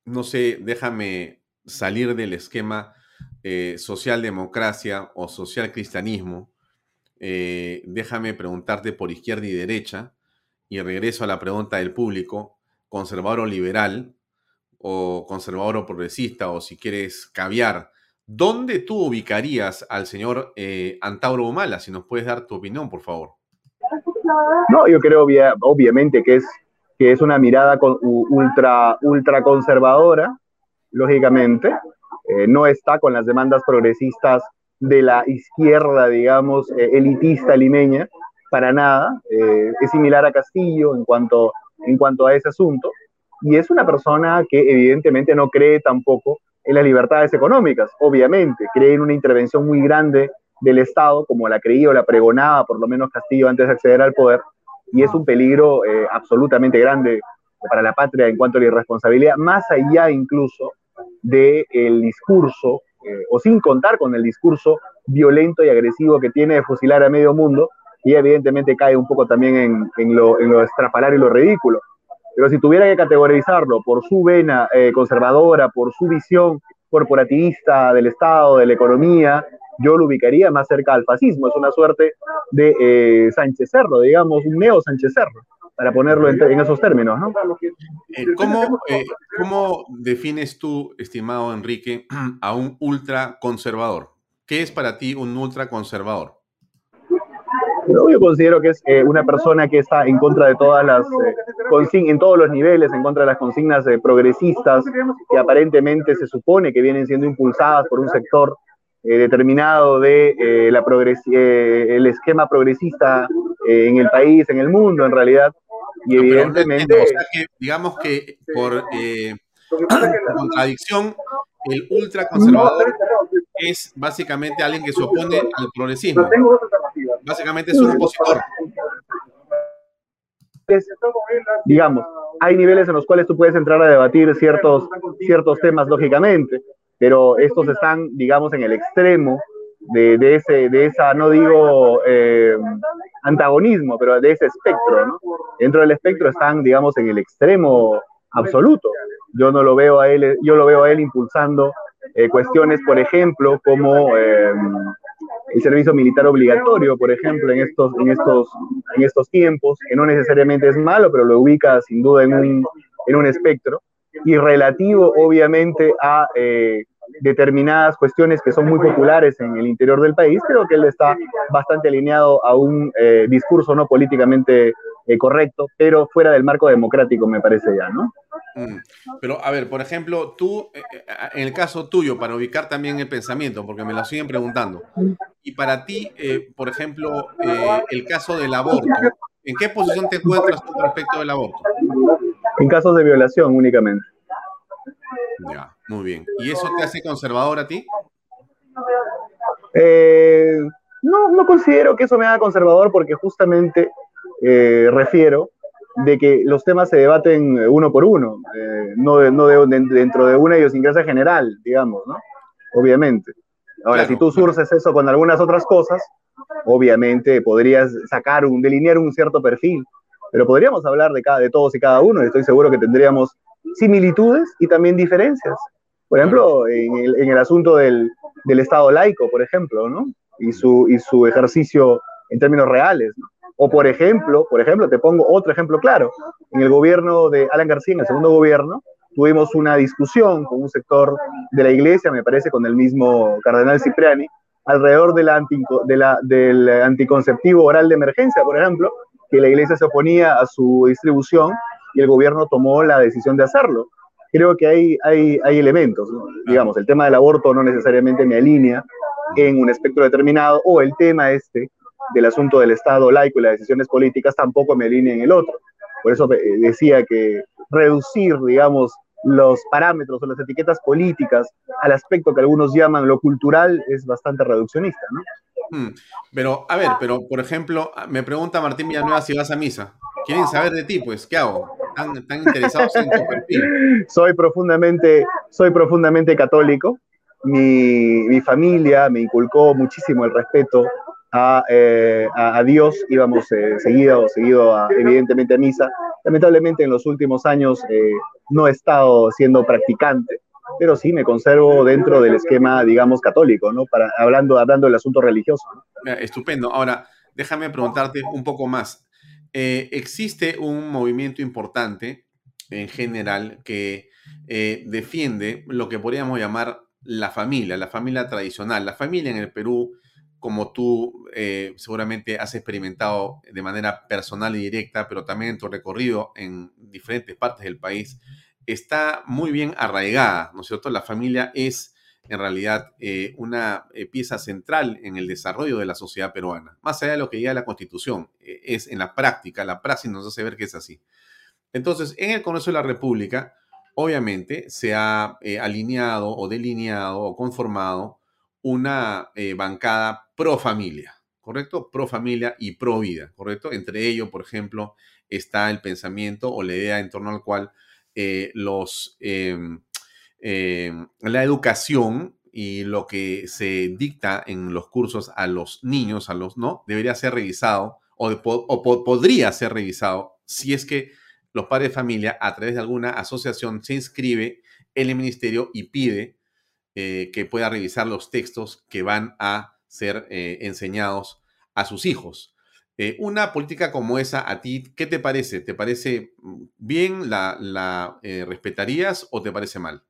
no sé, déjame salir del esquema socialdemocracia o social cristianismo, déjame preguntarte por izquierda y derecha, y regreso a la pregunta del público, conservador o liberal, o conservador o progresista, o si quieres caviar, ¿dónde tú ubicarías al señor eh, Antauro Humala? Si nos puedes dar tu opinión, por favor. No, yo creo obviamente que es, que es una mirada ultra, ultra conservadora, lógicamente. Eh, no está con las demandas progresistas de la izquierda, digamos, eh, elitista limeña, para nada. es similar a Castillo en cuanto, en cuanto a ese asunto y es una persona que evidentemente no cree tampoco en las libertades económicas, obviamente, cree en una intervención muy grande del Estado, como la creía o la pregonaba por lo menos Castillo antes de acceder al poder, y es un peligro eh, absolutamente grande para la patria en cuanto a la irresponsabilidad, más allá incluso del el discurso, eh, o sin contar con el discurso violento y agresivo que tiene de fusilar a medio mundo, y evidentemente cae un poco también en, lo, en y lo ridículo. Pero si tuviera que categorizarlo por su vena eh, conservadora, por su visión corporativista del Estado, de la economía, yo lo ubicaría más cerca al fascismo. Es una suerte de eh, Sánchez Cerro, digamos, un neo Sánchez Cerro, para ponerlo en, esos términos. ¿no? Eh, ¿cómo, ¿Cómo defines tú, estimado Enrique, a un ultraconservador? ¿Qué es para ti un ultraconservador? Yo considero que es eh, una persona que está en contra de todas las, eh, en todos los niveles, en contra de las consignas eh, progresistas que aparentemente se supone que vienen siendo impulsadas por un sector determinado de la el esquema progresista en el país, en el mundo, en realidad. Y evidentemente... digamos que por contradicción, el ultraconservador es básicamente alguien que se opone al progresismo. Básicamente es un opositor. Digamos, hay niveles en los cuales tú puedes entrar a debatir ciertos, ciertos temas, lógicamente, pero estos están, digamos, en el extremo de, de ese, de esa, no digo eh, antagonismo, pero de ese espectro, ¿no? Dentro del espectro están, digamos, en el extremo absoluto. Yo no lo veo a él, yo lo veo a él impulsando eh, cuestiones, por ejemplo, como eh, el servicio militar obligatorio, por ejemplo, en estos, en, estos, en estos tiempos, que no necesariamente es malo, pero lo ubica sin duda en un, en un espectro, y relativo, obviamente, a eh, determinadas cuestiones que son muy populares en el interior del país, creo que él está bastante alineado a un eh, discurso no políticamente eh, correcto, pero fuera del marco democrático, me parece ya, ¿no? Mm. Pero, a ver, por ejemplo, tú, eh, en el caso tuyo, para ubicar también el pensamiento, porque me lo siguen preguntando, y para ti, por ejemplo, el caso del aborto, ¿en qué posición te encuentras tú respecto del aborto? En casos de violación únicamente. Ya, muy bien. ¿Y eso te hace conservador a ti? Eh, no, no considero que eso me haga conservador porque justamente eh, refiero de que los temas se debaten uno por uno, eh, no, no dentro de una idiosincrasia general, digamos, ¿no? Obviamente. Ahora, si tú surces eso con algunas otras cosas, obviamente podrías sacar un, delinear un cierto perfil, pero podríamos hablar de, cada, de todos y cada uno y estoy seguro que tendríamos similitudes y también diferencias. Por ejemplo, en el, en el asunto del, del, Estado laico, por ejemplo, ¿no? Y su, y su ejercicio en términos reales, ¿no? O por ejemplo, por ejemplo, te pongo otro ejemplo claro. En el gobierno de Alan García, en el segundo gobierno, tuvimos una discusión con un sector de la iglesia, me parece, con el mismo cardenal Cipriani, alrededor de la de la, del anticonceptivo oral de emergencia, por ejemplo, que la iglesia se oponía a su distribución y el gobierno tomó la decisión de hacerlo. Creo que hay, hay, hay elementos, digamos, el tema del aborto no necesariamente me alinea en un espectro determinado, o el tema este del asunto del Estado laico y las decisiones políticas tampoco me alinea en el otro. Por eso eh, decía que reducir, digamos, los parámetros o las etiquetas políticas al aspecto que algunos llaman lo cultural es bastante reduccionista, ¿no? Hmm. Pero, a ver, pero por ejemplo, me pregunta Martín Villanueva si vas a misa. Quieren saber de ti, pues, ¿qué hago? ¿Están, interesados en tu perfil? Soy profundamente, soy profundamente católico. Mi, mi familia me inculcó muchísimo el respeto a, eh, Dios, íbamos eh, seguido, seguido a, evidentemente a misa. Lamentablemente en los últimos años eh, no he estado siendo practicante, pero sí me conservo dentro del esquema, digamos, católico, ¿no? Para, hablando, hablando del asunto religioso. Estupendo. Ahora, déjame preguntarte un poco más. Eh, existe un movimiento importante en general que defiende lo que podríamos llamar la familia, la familia tradicional. La familia en el Perú, como tú eh, seguramente has experimentado de manera personal y directa, pero también en tu recorrido en diferentes partes del país, está muy bien arraigada, ¿no es cierto? La familia es en realidad eh, una eh, pieza central en el desarrollo de la sociedad peruana. Más allá de lo que diga la Constitución, es en la práctica, la praxis nos hace ver que es así. Entonces, en el Congreso de la República, obviamente se ha alineado o delineado o conformado una bancada pro familia, ¿correcto? Pro familia y pro vida, ¿correcto? Entre ellos, por ejemplo, está el pensamiento o la idea en torno al cual los em, eh, la educación y lo que se dicta en los cursos a los niños, a los no, debería ser revisado o, podría ser revisado si es que los padres de familia a través de alguna asociación se inscribe en el ministerio y pide eh, que pueda revisar los textos que van a ser eh, enseñados a sus hijos. una política como esa, ¿a ti qué te parece? ¿Te parece bien? ¿La, la respetarías o te parece mal?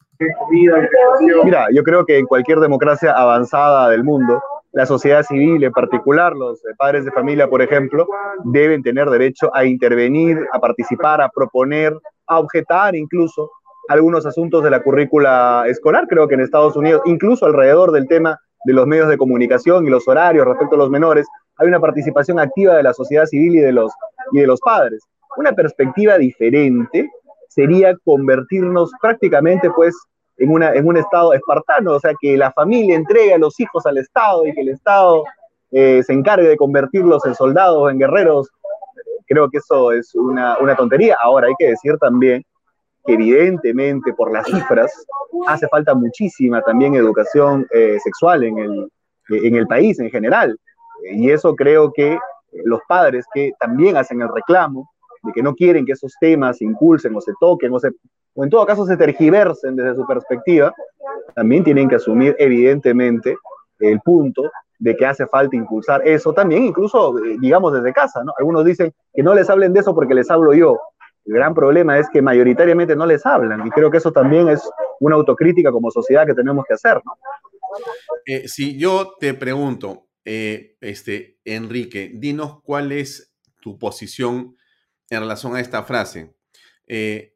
Mira, yo creo que en cualquier democracia avanzada del mundo, la sociedad civil, en particular los padres de familia, por ejemplo, deben tener derecho a intervenir, a participar, a proponer, a objetar incluso algunos asuntos de la currícula escolar. Creo que en Estados Unidos, incluso alrededor del tema de los medios de comunicación y los horarios respecto a los menores, hay una participación activa de la sociedad civil y de los, y de los padres. Una perspectiva diferente sería convertirnos prácticamente pues en, una, en un estado espartano, o sea, que la familia entregue a los hijos al Estado y que el Estado eh, se encargue de convertirlos en soldados, en guerreros. Creo que eso es una, una tontería. Ahora hay que decir también que evidentemente por las cifras hace falta muchísima también educación eh, sexual en el, en el país en general. Y eso creo que los padres que también hacen el reclamo de que no quieren que esos temas se impulsen o se toquen o, se, o en todo caso se tergiversen desde su perspectiva, también tienen que asumir evidentemente el punto de que hace falta impulsar eso también, incluso, eh, digamos, desde casa, ¿no? Algunos dicen que no les hablen de eso porque les hablo yo. El gran problema es que mayoritariamente no les hablan y creo que eso también es una autocrítica como sociedad que tenemos que hacer, ¿no? Eh, si yo te pregunto, eh, este, Enrique, dinos cuál es tu posición en relación a esta frase. Eh,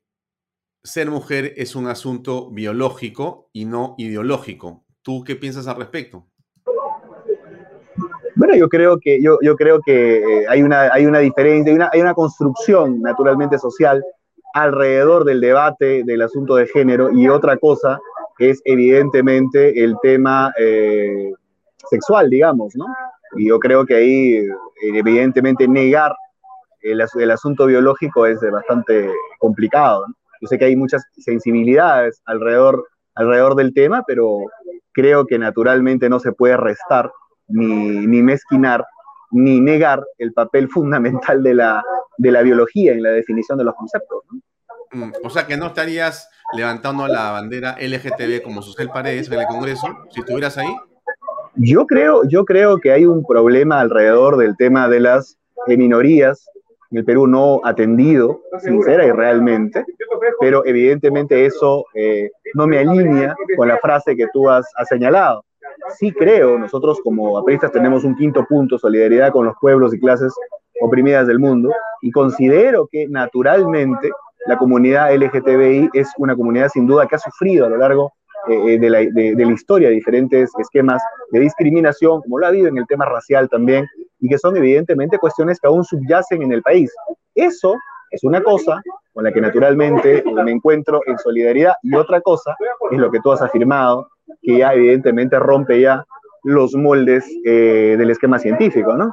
ser mujer es un asunto biológico y no ideológico. ¿Tú qué piensas al respecto? Bueno, yo creo que, yo, yo creo que hay, una, hay una diferencia, hay una, construcción naturalmente social alrededor del debate del asunto de género y otra cosa es evidentemente el tema eh, sexual, digamos, ¿no? Y yo creo que ahí, evidentemente, negar el, asunto biológico es bastante complicado. Yo sé que hay muchas sensibilidades alrededor, alrededor del tema, pero creo que naturalmente no se puede restar ni, ni mezquinar ni negar el papel fundamental de la, de la biología en la definición de los conceptos. ¿no? Mm, o sea que no estarías levantando la bandera LGTB como Susel Paredes en el Congreso, si estuvieras ahí. Yo creo, yo creo que hay un problema alrededor del tema de las minorías en el Perú no atendido, sincera y realmente, pero evidentemente eso eh, no me alinea con la frase que tú has, has señalado. Sí creo, nosotros como apristas tenemos un quinto punto, solidaridad con los pueblos y clases oprimidas del mundo, y considero que naturalmente la comunidad LGTBI es una comunidad sin duda que ha sufrido a lo largo eh, de, la, de, la, historia diferentes esquemas de discriminación, como lo ha habido en el tema racial también, y que son evidentemente cuestiones que aún subyacen en el país. Eso es una cosa con la que naturalmente me encuentro en solidaridad y otra cosa es lo que tú has afirmado, que ya evidentemente rompe ya los moldes eh, del esquema científico, ¿no?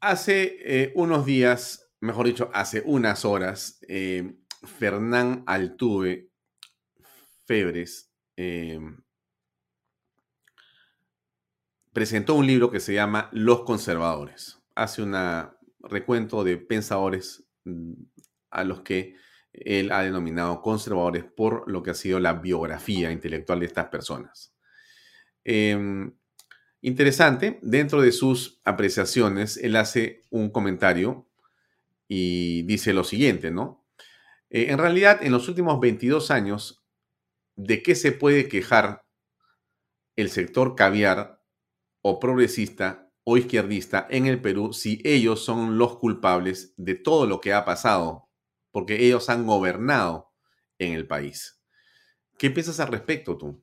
Hace eh, unos días mejor dicho, hace unas horas, eh, Fernán Altuve Febres presentó un libro que se llama Los Conservadores. Hace un recuento de pensadores mm, a los que él ha denominado conservadores por lo que ha sido la biografía intelectual de estas personas. Em, interesante, dentro de sus apreciaciones, él hace un comentario y dice lo siguiente, ¿no? Eh, en realidad, en los últimos 22 años, ¿de qué se puede quejar el sector caviar o progresista o izquierdista en el Perú si ellos son los culpables de todo lo que ha pasado? Porque ellos han gobernado en el país. ¿Qué piensas al respecto tú?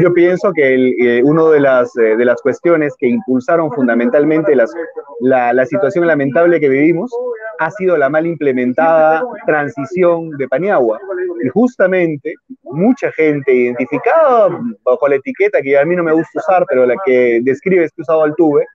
Yo pienso que el, eh, una de las, eh, de las cuestiones que impulsaron fundamentalmente las, la, la, situación lamentable que vivimos ha sido la mal implementada transición de Paniagua. Y justamente mucha gente identificada bajo la etiqueta que a mí no me gusta usar, pero la que describe este usado Altuve,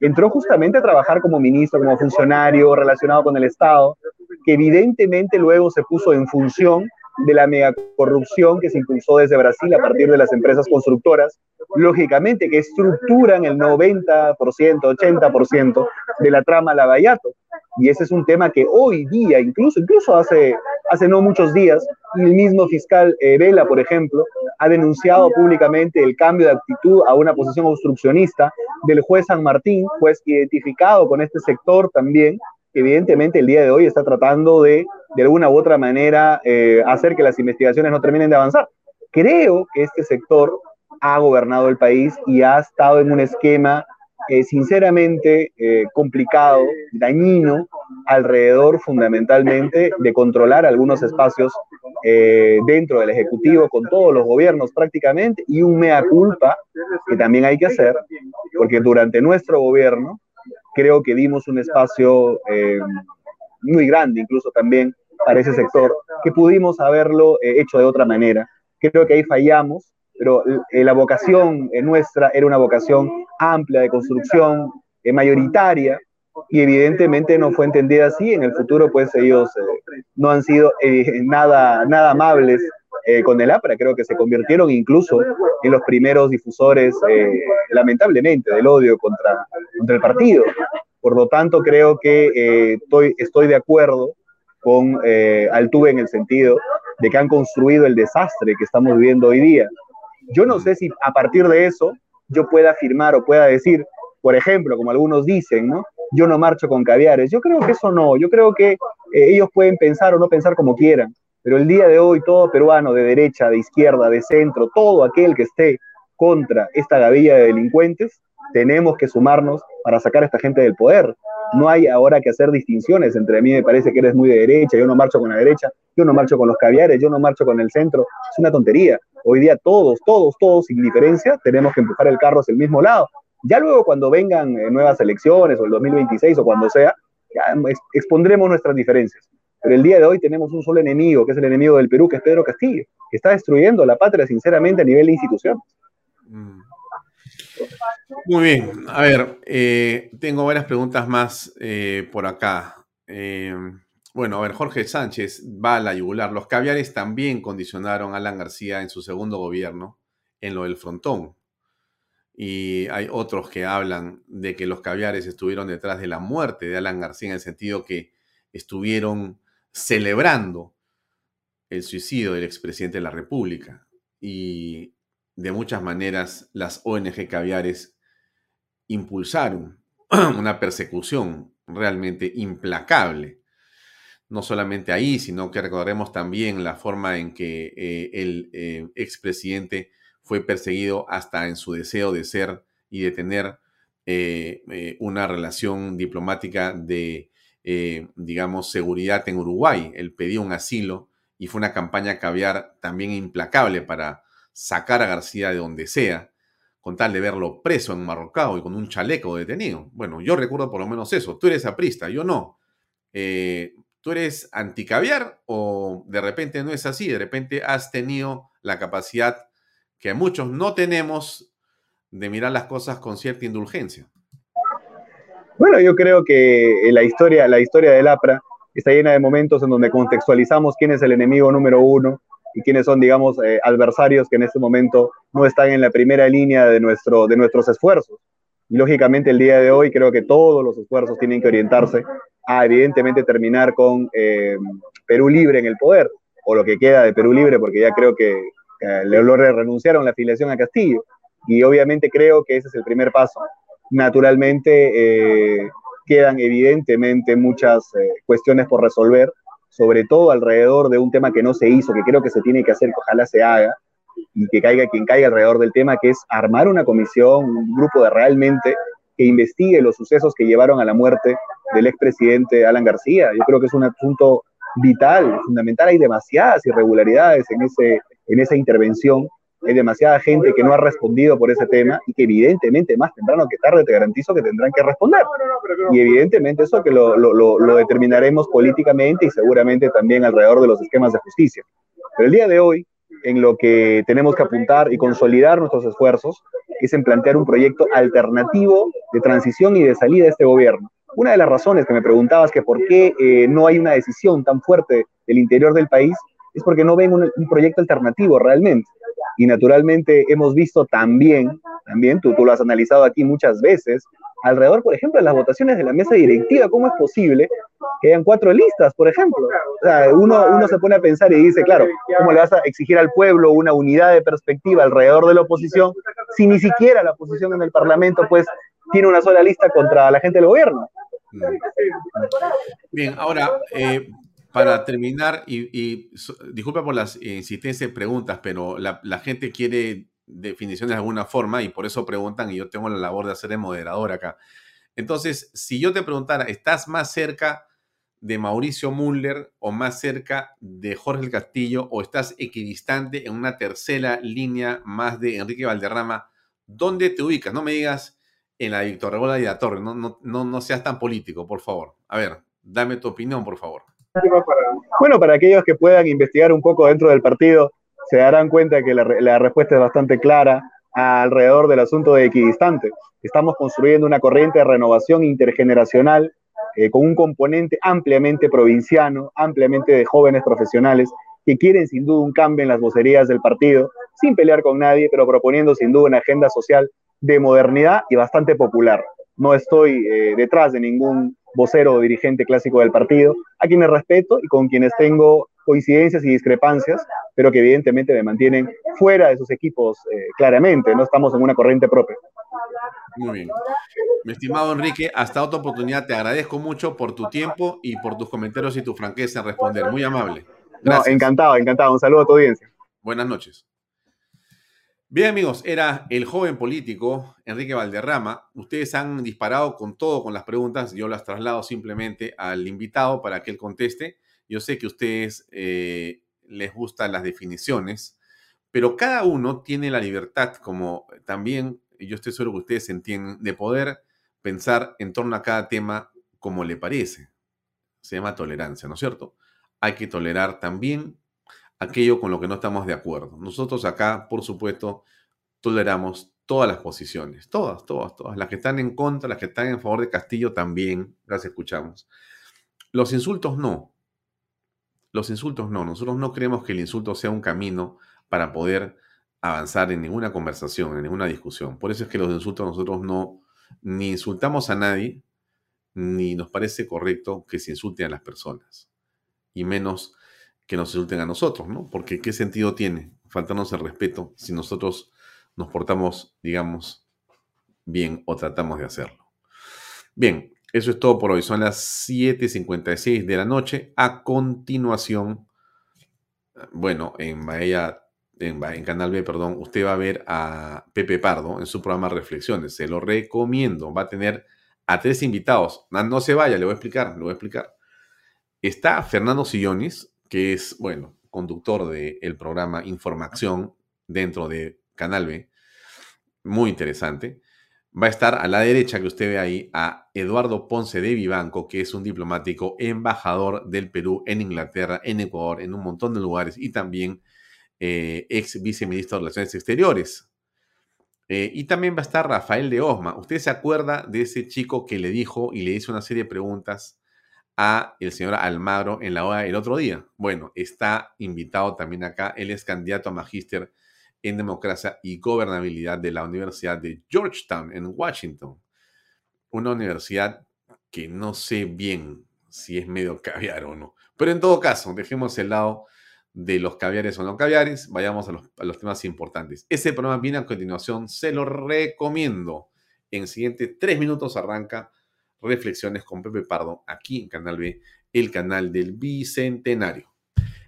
entró justamente a trabajar como ministro, como funcionario relacionado con el Estado, que evidentemente luego se puso en función de la megacorrupción que se impulsó desde Brasil a partir de las empresas constructoras, lógicamente que estructuran el 90%, 80% de la trama Lavallato. Y ese es un tema que hoy día, incluso, incluso hace, hace no muchos días, el mismo fiscal eh, Vela, por ejemplo, ha denunciado públicamente el cambio de actitud a una posición obstruccionista del juez San Martín, juez identificado con este sector también, evidentemente el día de hoy está tratando de, de alguna u otra manera, eh, hacer que las investigaciones no terminen de avanzar. Creo que este sector ha gobernado el país y ha estado en un esquema eh, sinceramente eh, complicado, dañino, alrededor fundamentalmente de controlar algunos espacios eh, dentro del Ejecutivo, con todos los gobiernos prácticamente, y un mea culpa que también hay que hacer, porque durante nuestro gobierno creo que dimos un espacio eh, muy grande, incluso también para ese sector, que pudimos haberlo eh, hecho de otra manera. Creo que ahí fallamos, pero eh, la vocación nuestra era una vocación amplia de construcción, mayoritaria, y evidentemente no fue entendida así. En el futuro, pues ellos no han sido nada, nada amables eh, con el APRA, creo que se convirtieron incluso en los primeros difusores, eh, lamentablemente, del odio contra, contra el partido. Por lo tanto, creo que eh, estoy, estoy de acuerdo con Altuve en el sentido de que han construido el desastre que estamos viviendo hoy día. Yo no sé si a partir de eso yo pueda afirmar o pueda decir, por ejemplo, como algunos dicen, ¿no? yo no marcho con caviares. Yo creo que eso no, yo creo que ellos pueden pensar o no pensar como quieran, pero el día de hoy todo peruano de derecha, de izquierda, de centro, todo aquel que esté contra esta gavilla de delincuentes, tenemos que sumarnos para sacar a esta gente del poder. No hay ahora que hacer distinciones entre mí, me parece que eres muy de derecha, yo no marcho con la derecha, yo no marcho con los caviares, yo no marcho con el centro. Es una tontería. Hoy día todos, todos, todos, sin diferencia, tenemos que empujar el carro hacia el mismo lado. Ya luego cuando vengan eh, nuevas elecciones o el 2026 o cuando sea, expondremos nuestras diferencias. Pero el día de hoy tenemos un solo enemigo, que es el enemigo del Perú, que es Pedro Castillo, que está destruyendo la patria sinceramente a nivel de instituciones. Mm. Muy bien, a ver, eh, tengo varias preguntas más eh, por acá. bueno, a ver, Jorge Sánchez va a la yugular. Los caviares también condicionaron a Alan García en su segundo gobierno en lo del frontón y hay otros que hablan de que los caviares estuvieron detrás de la muerte de Alan García en el sentido que estuvieron celebrando el suicidio del expresidente de la República. Y de muchas maneras las ONG caviares impulsaron una persecución realmente implacable. No solamente ahí, sino que recordaremos también la forma en que eh, el eh, expresidente fue perseguido hasta en su deseo de ser y de tener eh, una relación diplomática de, eh, digamos, seguridad en Uruguay. Él pidió un asilo y fue una campaña caviar también implacable para sacar a García de donde sea, con tal de verlo preso en Marrocao y con un chaleco detenido. Bueno, yo recuerdo por lo menos eso. Tú eres aprista, yo no. ¿Tú eres anticaviar o de repente no es así? De repente has tenido la capacidad que muchos no tenemos de mirar las cosas con cierta indulgencia. Bueno, yo creo que la historia, la historia del APRA está llena de momentos en donde contextualizamos quién es el enemigo número uno y quiénes son, digamos, eh, adversarios que en este momento no están en la primera línea de, nuestro, de nuestros esfuerzos. Y lógicamente el día de hoy creo que todos los esfuerzos tienen que orientarse a evidentemente terminar con eh, Perú libre en el poder, o lo que queda de Perú libre, porque ya creo que eh, le renunciaron la afiliación a Castillo. Y obviamente creo que ese es el primer paso. Naturalmente eh, quedan evidentemente muchas eh, cuestiones por resolver, sobre todo alrededor de un tema que no se hizo, que creo que se tiene que hacer, que ojalá se haga, y que caiga quien caiga alrededor del tema, que es armar una comisión, un grupo de realmente que investigue los sucesos que llevaron a la muerte del expresidente Alan García. Yo creo que es un asunto vital, fundamental. Hay demasiadas irregularidades en ese, en esa intervención. Hay demasiada gente que no ha respondido por ese tema y que evidentemente más temprano que tarde te garantizo que tendrán que responder. Y evidentemente eso que lo, lo, lo, determinaremos políticamente y seguramente también alrededor de los esquemas de justicia. Pero el día de hoy, en lo que tenemos que apuntar y consolidar nuestros esfuerzos, es en plantear un proyecto alternativo de transición y de salida de este gobierno. Una de las razones que me preguntabas que por qué eh, no hay una decisión tan fuerte del interior del país es porque no ven un, proyecto alternativo realmente. Y naturalmente hemos visto también, también tú, tú lo has analizado aquí muchas veces, alrededor, por ejemplo, de las votaciones de la mesa directiva, ¿cómo es posible que hayan cuatro listas, por ejemplo? O sea, uno, uno se pone a pensar y dice, claro, ¿cómo le vas a exigir al pueblo una unidad de perspectiva alrededor de la oposición si ni siquiera la oposición en el Parlamento, pues, tiene una sola lista contra la gente del gobierno? Bien, ahora, eh, para terminar, y, disculpa por las insistencias y preguntas, pero la, gente quiere definiciones de alguna forma y por eso preguntan y yo tengo la labor de hacer de moderador acá. Entonces, si yo te preguntara, ¿estás más cerca de Mauricio Müller o más cerca de Jorge el Castillo o estás equidistante en una tercera línea más de Enrique Valderrama? ¿Dónde te ubicas? No me digas en la Víctor Regola y la Torre, no, no, no, no seas tan político, por favor. A ver, dame tu opinión, por favor. Bueno, para aquellos que puedan investigar un poco dentro del partido, se darán cuenta que la, respuesta es bastante clara alrededor del asunto de equidistante. Estamos construyendo una corriente de renovación intergeneracional eh, con un componente ampliamente provinciano, ampliamente de jóvenes profesionales que quieren sin duda un cambio en las vocerías del partido, sin pelear con nadie, pero proponiendo sin duda una agenda social de modernidad y bastante popular. No estoy eh, detrás de ningún vocero o dirigente clásico del partido, a quienes respeto y con quienes tengo coincidencias y discrepancias, pero que evidentemente me mantienen fuera de sus equipos eh, claramente, no estamos en una corriente propia. Muy bien. Mi estimado Enrique, hasta otra oportunidad. Te agradezco mucho por tu tiempo y por tus comentarios y tu franqueza en responder. Muy amable. Gracias. encantado, encantado. Un saludo a tu audiencia. Buenas noches. Bien, amigos, era el joven político Enrique Valderrama. Ustedes han disparado con todo, con las preguntas. Yo las traslado simplemente al invitado para que él conteste. Yo sé que a ustedes eh, les gustan las definiciones, pero cada uno tiene la libertad, como también, yo estoy seguro que ustedes entienden, de poder pensar en torno a cada tema como le parece. Se llama tolerancia, ¿no es cierto? Hay que tolerar también aquello con lo que no estamos de acuerdo. Nosotros acá, por supuesto, toleramos todas las posiciones, todas, todas, todas. Las que están en contra, las que están en favor de Castillo también, las escuchamos. Los insultos no. Los insultos no. Nosotros no creemos que el insulto sea un camino para poder avanzar en ninguna conversación, en ninguna discusión. Por eso es que los insultos nosotros no ni insultamos a nadie, ni nos parece correcto que se insulte a las personas. Y menos que nos insulten a nosotros, ¿no? Porque ¿qué sentido tiene faltarnos el respeto si nosotros nos portamos, digamos, bien o tratamos de hacerlo? Bien, eso es todo por hoy. Son las 7.56 de la noche. A continuación, bueno, en Bahía, en, en, Canal B, perdón, usted va a ver a Pepe Pardo en su programa Reflexiones. Se lo recomiendo. Va a tener a tres invitados. No, se vaya, le voy a explicar, le voy a explicar. Está Fernando Sillonis, que es, bueno, conductor del programa Información dentro de Canal B, muy interesante. Va a estar a la derecha que usted ve ahí a Eduardo Ponce de Vivanco, que es un diplomático embajador del Perú en Inglaterra, en Ecuador, en un montón de lugares y también eh, ex viceministro de Relaciones Exteriores. Eh, y también va a estar Rafael de Osma. ¿Usted se acuerda de ese chico que le dijo y le hizo una serie de preguntas a el señor Almagro en la hora el otro día. Bueno, está invitado también acá. Él es candidato a magíster en democracia y gobernabilidad de la Universidad de Georgetown en Washington. Una universidad que no sé bien si es medio caviar o no. Pero en todo caso, dejemos el lado de los caviares o no caviares, vayamos a los, a los temas importantes. Ese programa viene a continuación, se lo recomiendo. En siguiente tres minutos arranca Reflexiones con Pepe Pardo, aquí en Canal B, el canal del Bicentenario.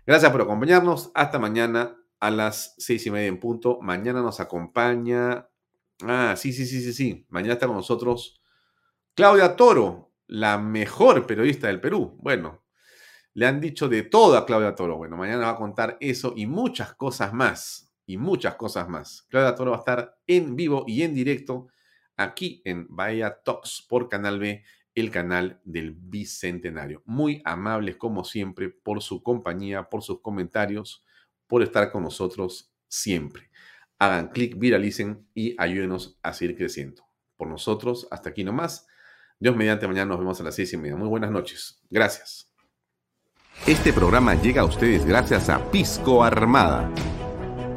Gracias por acompañarnos. Hasta mañana a las seis y media en punto. Mañana nos acompaña. Ah, sí, sí, sí, sí, sí. Mañana está con nosotros Claudia Toro, la mejor periodista del Perú. Bueno, le han dicho de todo a Claudia Toro. Bueno, mañana va a contar eso y muchas cosas más. Y muchas cosas más. Claudia Toro va a estar en vivo y en directo aquí en Bahía Talks por Canal B, el canal del Bicentenario. Muy amables como siempre por su compañía, por sus comentarios, por estar con nosotros siempre. Hagan clic, viralicen y ayúdenos a seguir creciendo. Por nosotros, hasta aquí nomás. Dios mediante mañana nos vemos a las seis y media. Muy buenas noches. Gracias. Este programa llega a ustedes gracias a Pisco Armada